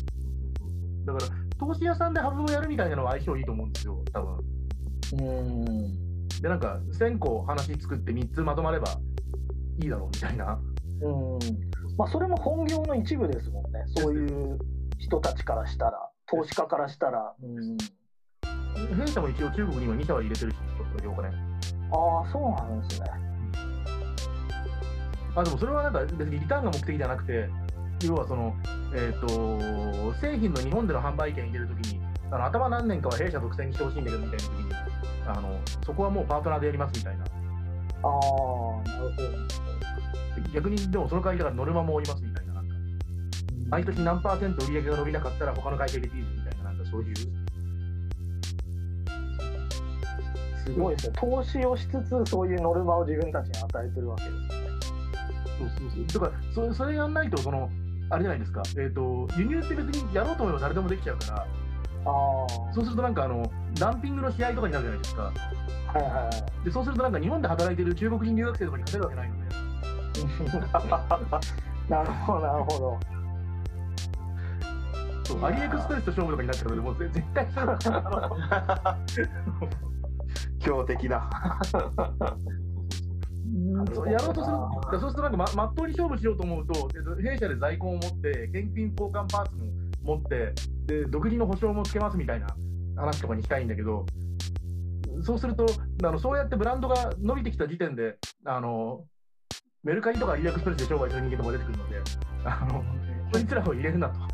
だから投資屋さんでハブをやるみたいなのは相性いいと思うんですよ、多分うん。で、なんか1000個話作って3つまとまればいいだろうみたいな。うん。まあそれも本業の一部ですもんね。そういう人たちからしたら、投資家からしたら。うん。弊社も一応中国に今2社は入れてるし、ちょっとだけお金。ああ、そうなんですね。あでもそれはなんか別にリターンが目的じゃなくて、要はその、えっ、と、製品の日本での販売権入れるときに、あの頭何年かは弊社独占にしてほしいんだけどみたいなときに、あのそこはもうパートナーでやりますみたいな。ああ、なるほど。逆にでもその会社がノルマもおりますみたいな、なんか毎年何パーセント売り上げが伸びなかったら他の会社入れていいですみたいな、なんかそういう。すごいですね。投資をしつつ、そういうノルマを自分たちに与えてるわけですね。そうそうそう。だからそれ、それやんないと、その、あれじゃないですか、えっ、と、輸入って別にやろうと思えば誰でもできちゃうから、あそうするとなんかあの、ダンピングの試合とかになるじゃないですか。いはいはい。で、そうするとなんか日本で働いてる中国人留学生とかに勝てるわけないので、なるほど、なるほど。そうアリエクスプレスと勝負とかになっちゃうので、もうぜ絶対 強敵だ。やろうとする、そうするとなんかままっとうに勝負しようと思うと、で弊社で在庫を持って、現金交換パーツも持ってで、独自の保証もつけますみたいな話とかにしたいんだけど、そうすると、あのそうやってブランドが伸びてきた時点で、あのメルカリとかアリエクスプレスで商売する人間とか出てくるので、あのこいつらを入れるなと。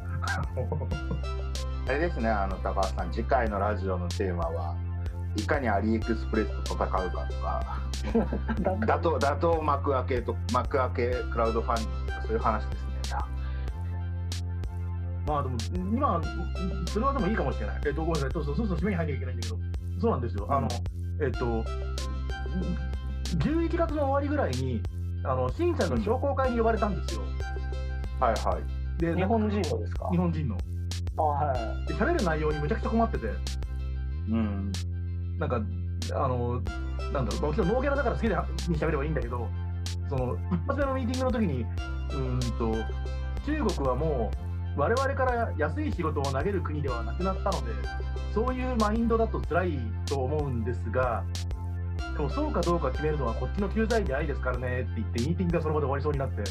あれですね、あの高橋さん、次回のラジオのテーマは、いかにアリエクスプレスと戦うかとか、なんか打倒打倒幕開けと幕開けクラウドファンディングとかそういう話ですね。まあでも、今、それはでもいいかもしれない。えっと、ごめんなさい、そうそう、そうそう、締めに入んなきゃいけないんだけど、そうなんですよ。あの、えっと、11月の終わりぐらいに、あの、審査の商工会に呼ばれたんですよ。はいはい。で、日本人のですか？日本人の。あはい。で、喋る内容にむちゃくちゃ困ってて、うん。なんか、あの、なんだろう、もちろんノーギャラだから好きでに喋ればいいんだけど、その、一発目のミーティングの時に、うーんと、中国はもう、我々から安い仕事を投げる国ではなくなったので、そういうマインドだと辛いと思うんですが、でもそうかどうか決めるのはこっちの救済じゃないですからねって言って、ミーティングがその場で終わりそうになって、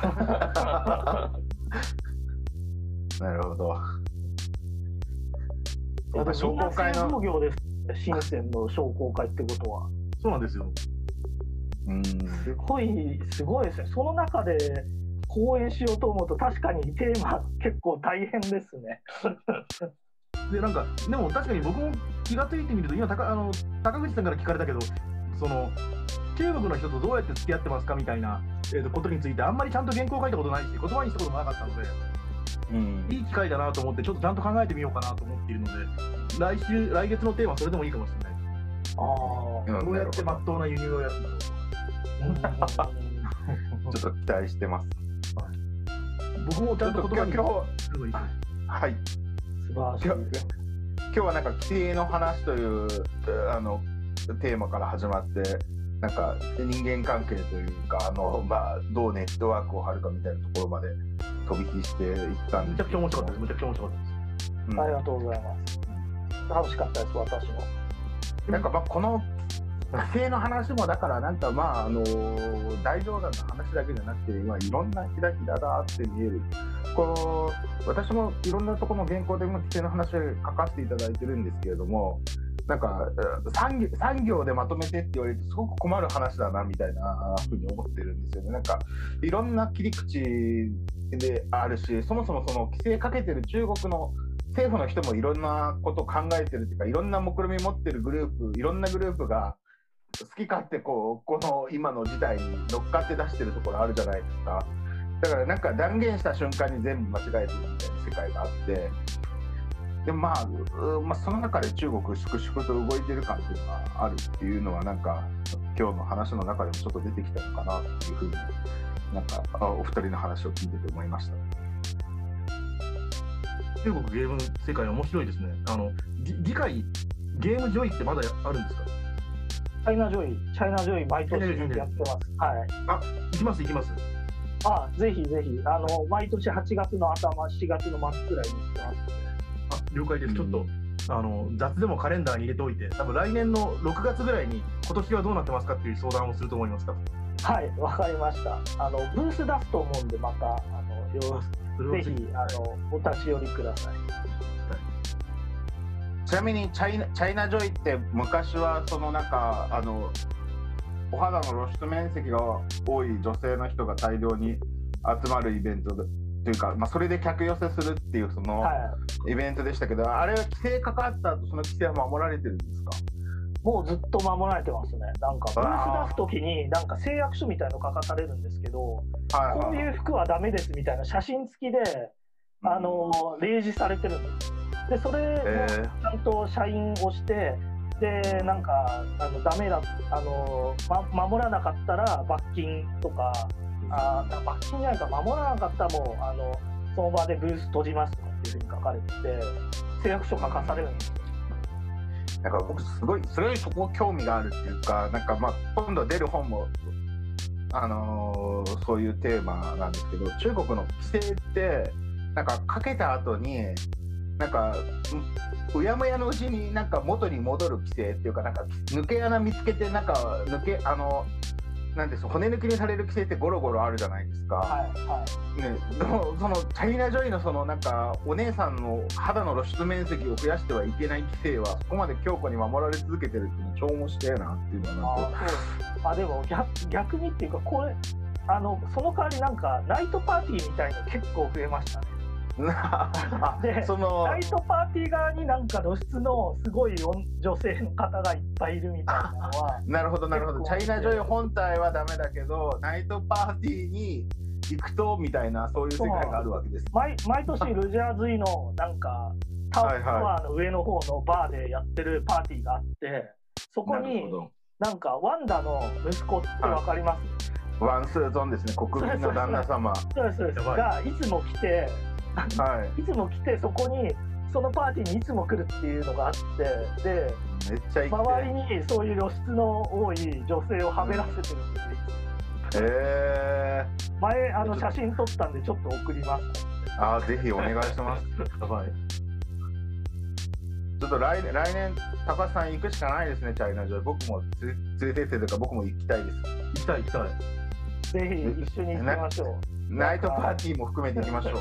なるほど。商工会の。業です。深センの商工会ってことは。そうなんですよ。うん。すごい、すごいですね。その中で講演しようと思うと、確かにテーマ結構大変ですね。で、なんか、でも確かに僕も気がついてみると、今高あの、高口さんから聞かれたけど、その、中国の人とどうやって付き合ってますかみたいな、えーとことについて、あんまりちゃんと原稿書いたことないし、言葉にしたこともなかったので、うんいい機会だなと思って、ちょっとちゃんと考えてみようかなと思っているので、来週、来月のテーマ、それでもいいかもしれない。あうんどうやってまっとうな輸入をやるんだろう。ちょっと期待してます。僕もちゃんと言葉に今日するのいいですはい。素晴らしい今日はなんか規制の話というえあのテーマから始まってなんか人間関係というかあの、まあ、どうネットワークを張るかみたいなところまで飛び火していったんめちゃくちゃ面白かったです。めちゃくちゃ面白かったです。うんありがとうございます。楽しかったです、私も。なんかまあこの規制の話もだからなんかまああの大冗談の話だけじゃなくて今いろんなひらひらだって見えるこう私もいろんなところの原稿でも規制の話を書かせていただいてるんですけれどもなんか産業産業でまとめてって言われるとすごく困る話だなみたいなふうに思ってるんですよね。なんかいろんな切り口であるしそもそもその規制かけてる中国の政府の人もいろんなこと考えてるっていうかいろんな目論見持ってるグループいろんなグループが好き勝手こうこの今の時代に乗っかって出してるところあるじゃないですか。だからなんか断言した瞬間に全部間違えてるみたいな世界があってでもまあ、うまあ、その中で中国粛々と動いてる感っていうのがあるっていうのはなんか今日の話の中でもちょっと出てきたのかなっていうふうになんかあお二人の話を聞いてて思いました。中国ゲーム世界面白いですね。あの、ぎ議会、ゲームジョイってまだあるんですか？チャイナジョイ、チャイナジョイ毎年やってます。はい。行きます行きます。あ、ぜひぜひ、あの、毎年8月の頭、7月の末くらいに行ってます。あ、了解です。ちょっと、あの、雑でもカレンダーに入れておいて、多分来年の6月ぐらいに、今年はどうなってますかっていう相談をすると思いますか。はい、わかりました。あの、ブース出すと思うんで、また、あの、よぜひ、あの、お立ち寄りください。ちなみにチャイナチャイナジョイって昔はそのなんかあのお肌の露出面積が多い女性の人が大量に集まるイベントでというか、まあ、それで客寄せするっていうそのはい。イベントでしたけど、あれは規制かかった後その規制は守られてるんですか？もうずっと守られてますね。なんか、ブあーース出すときに、なんか誓約書みたいの書かされるんですけど、はいこういう服はダメですみたいな写真付きで、あの、例示されてるんです。で、それをえちゃんと社員をして、で、なんか、あの、ダメだ、あの、ま、守らなかったら罰金とか、あ罰金じゃないか、守らなかったらもう、あの、その場でブース閉じますとかっていうふうに書かれてて、誓約書書かされるんですよ。なんか僕すごいそれよりそこ興味があるっていうかなんかまあ今度出る本もあのーそういうテーマなんですけど中国の規制ってなんかかけた後になんかううやむやのうちになんか元に戻る規制っていうかなんか抜け穴見つけてなんか抜けあのなんです骨抜きにされる規制ってゴロゴロあるじゃないですか。はい、はい。ね、そのチャイナ・ジョイのそのなんかお姉さんの肌の露出面積を増やしてはいけない規制はそこまで強固に守られ続けてるっていうの超面白いなっていうのはなんかあでも逆逆にっていうかこれあのその代わりなんかナイトパーティーみたいの結構増えましたねあ でそのナイトパーティー側になんか露出のすごい女女性の方がいっぱいいるみたいなのはなるほどなるほど。チャイナ・ジョイ本体はダメだけどナイトパーティーに行くとみたいなそういう世界があるわけです毎毎年ルジャーズイのなんかタはいはい。ワーの上の方のバーでやってるパーティーがあってそこになんかワンダの息子ってわかります、ワンスーゾンですね国民の旦那様。そうですそうです。がいつも来てはいいつも来てそこにそのパーティーにいつも来るっていうのがあってでめっちゃ周りてにそういう露出の多い女性をはめらせてるんですよえ前あの写真撮ったんでちょっと送りますー、あーぜひお願いします。ちょっと来年、来年、高橋さん行くしかないですね、チャイナジョイ。僕も連れてってとか、僕も行きたいです。行きたい行きたい。ぜひ一緒に行きましょうナイトパーティーも含めて行きましょう。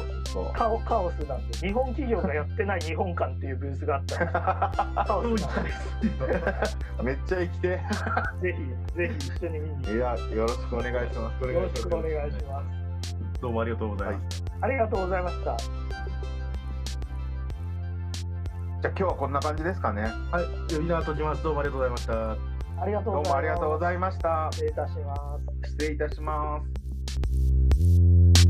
カオカオスなんで日本企業がやってない日本館っていうブースがあったらカオスなんでめっちゃ行きてぜひぜひ一緒に見にえ。いや、よろしくお願いします。よろしくお願いしますどうもありがとうございます。ありがとうございましたじゃあ今日はこんな感じですかね。はい、呼び名閉じます。どうもありがとうございました。ありがとうございますどうもありがとうございました。失礼いたします失礼いたします。うん。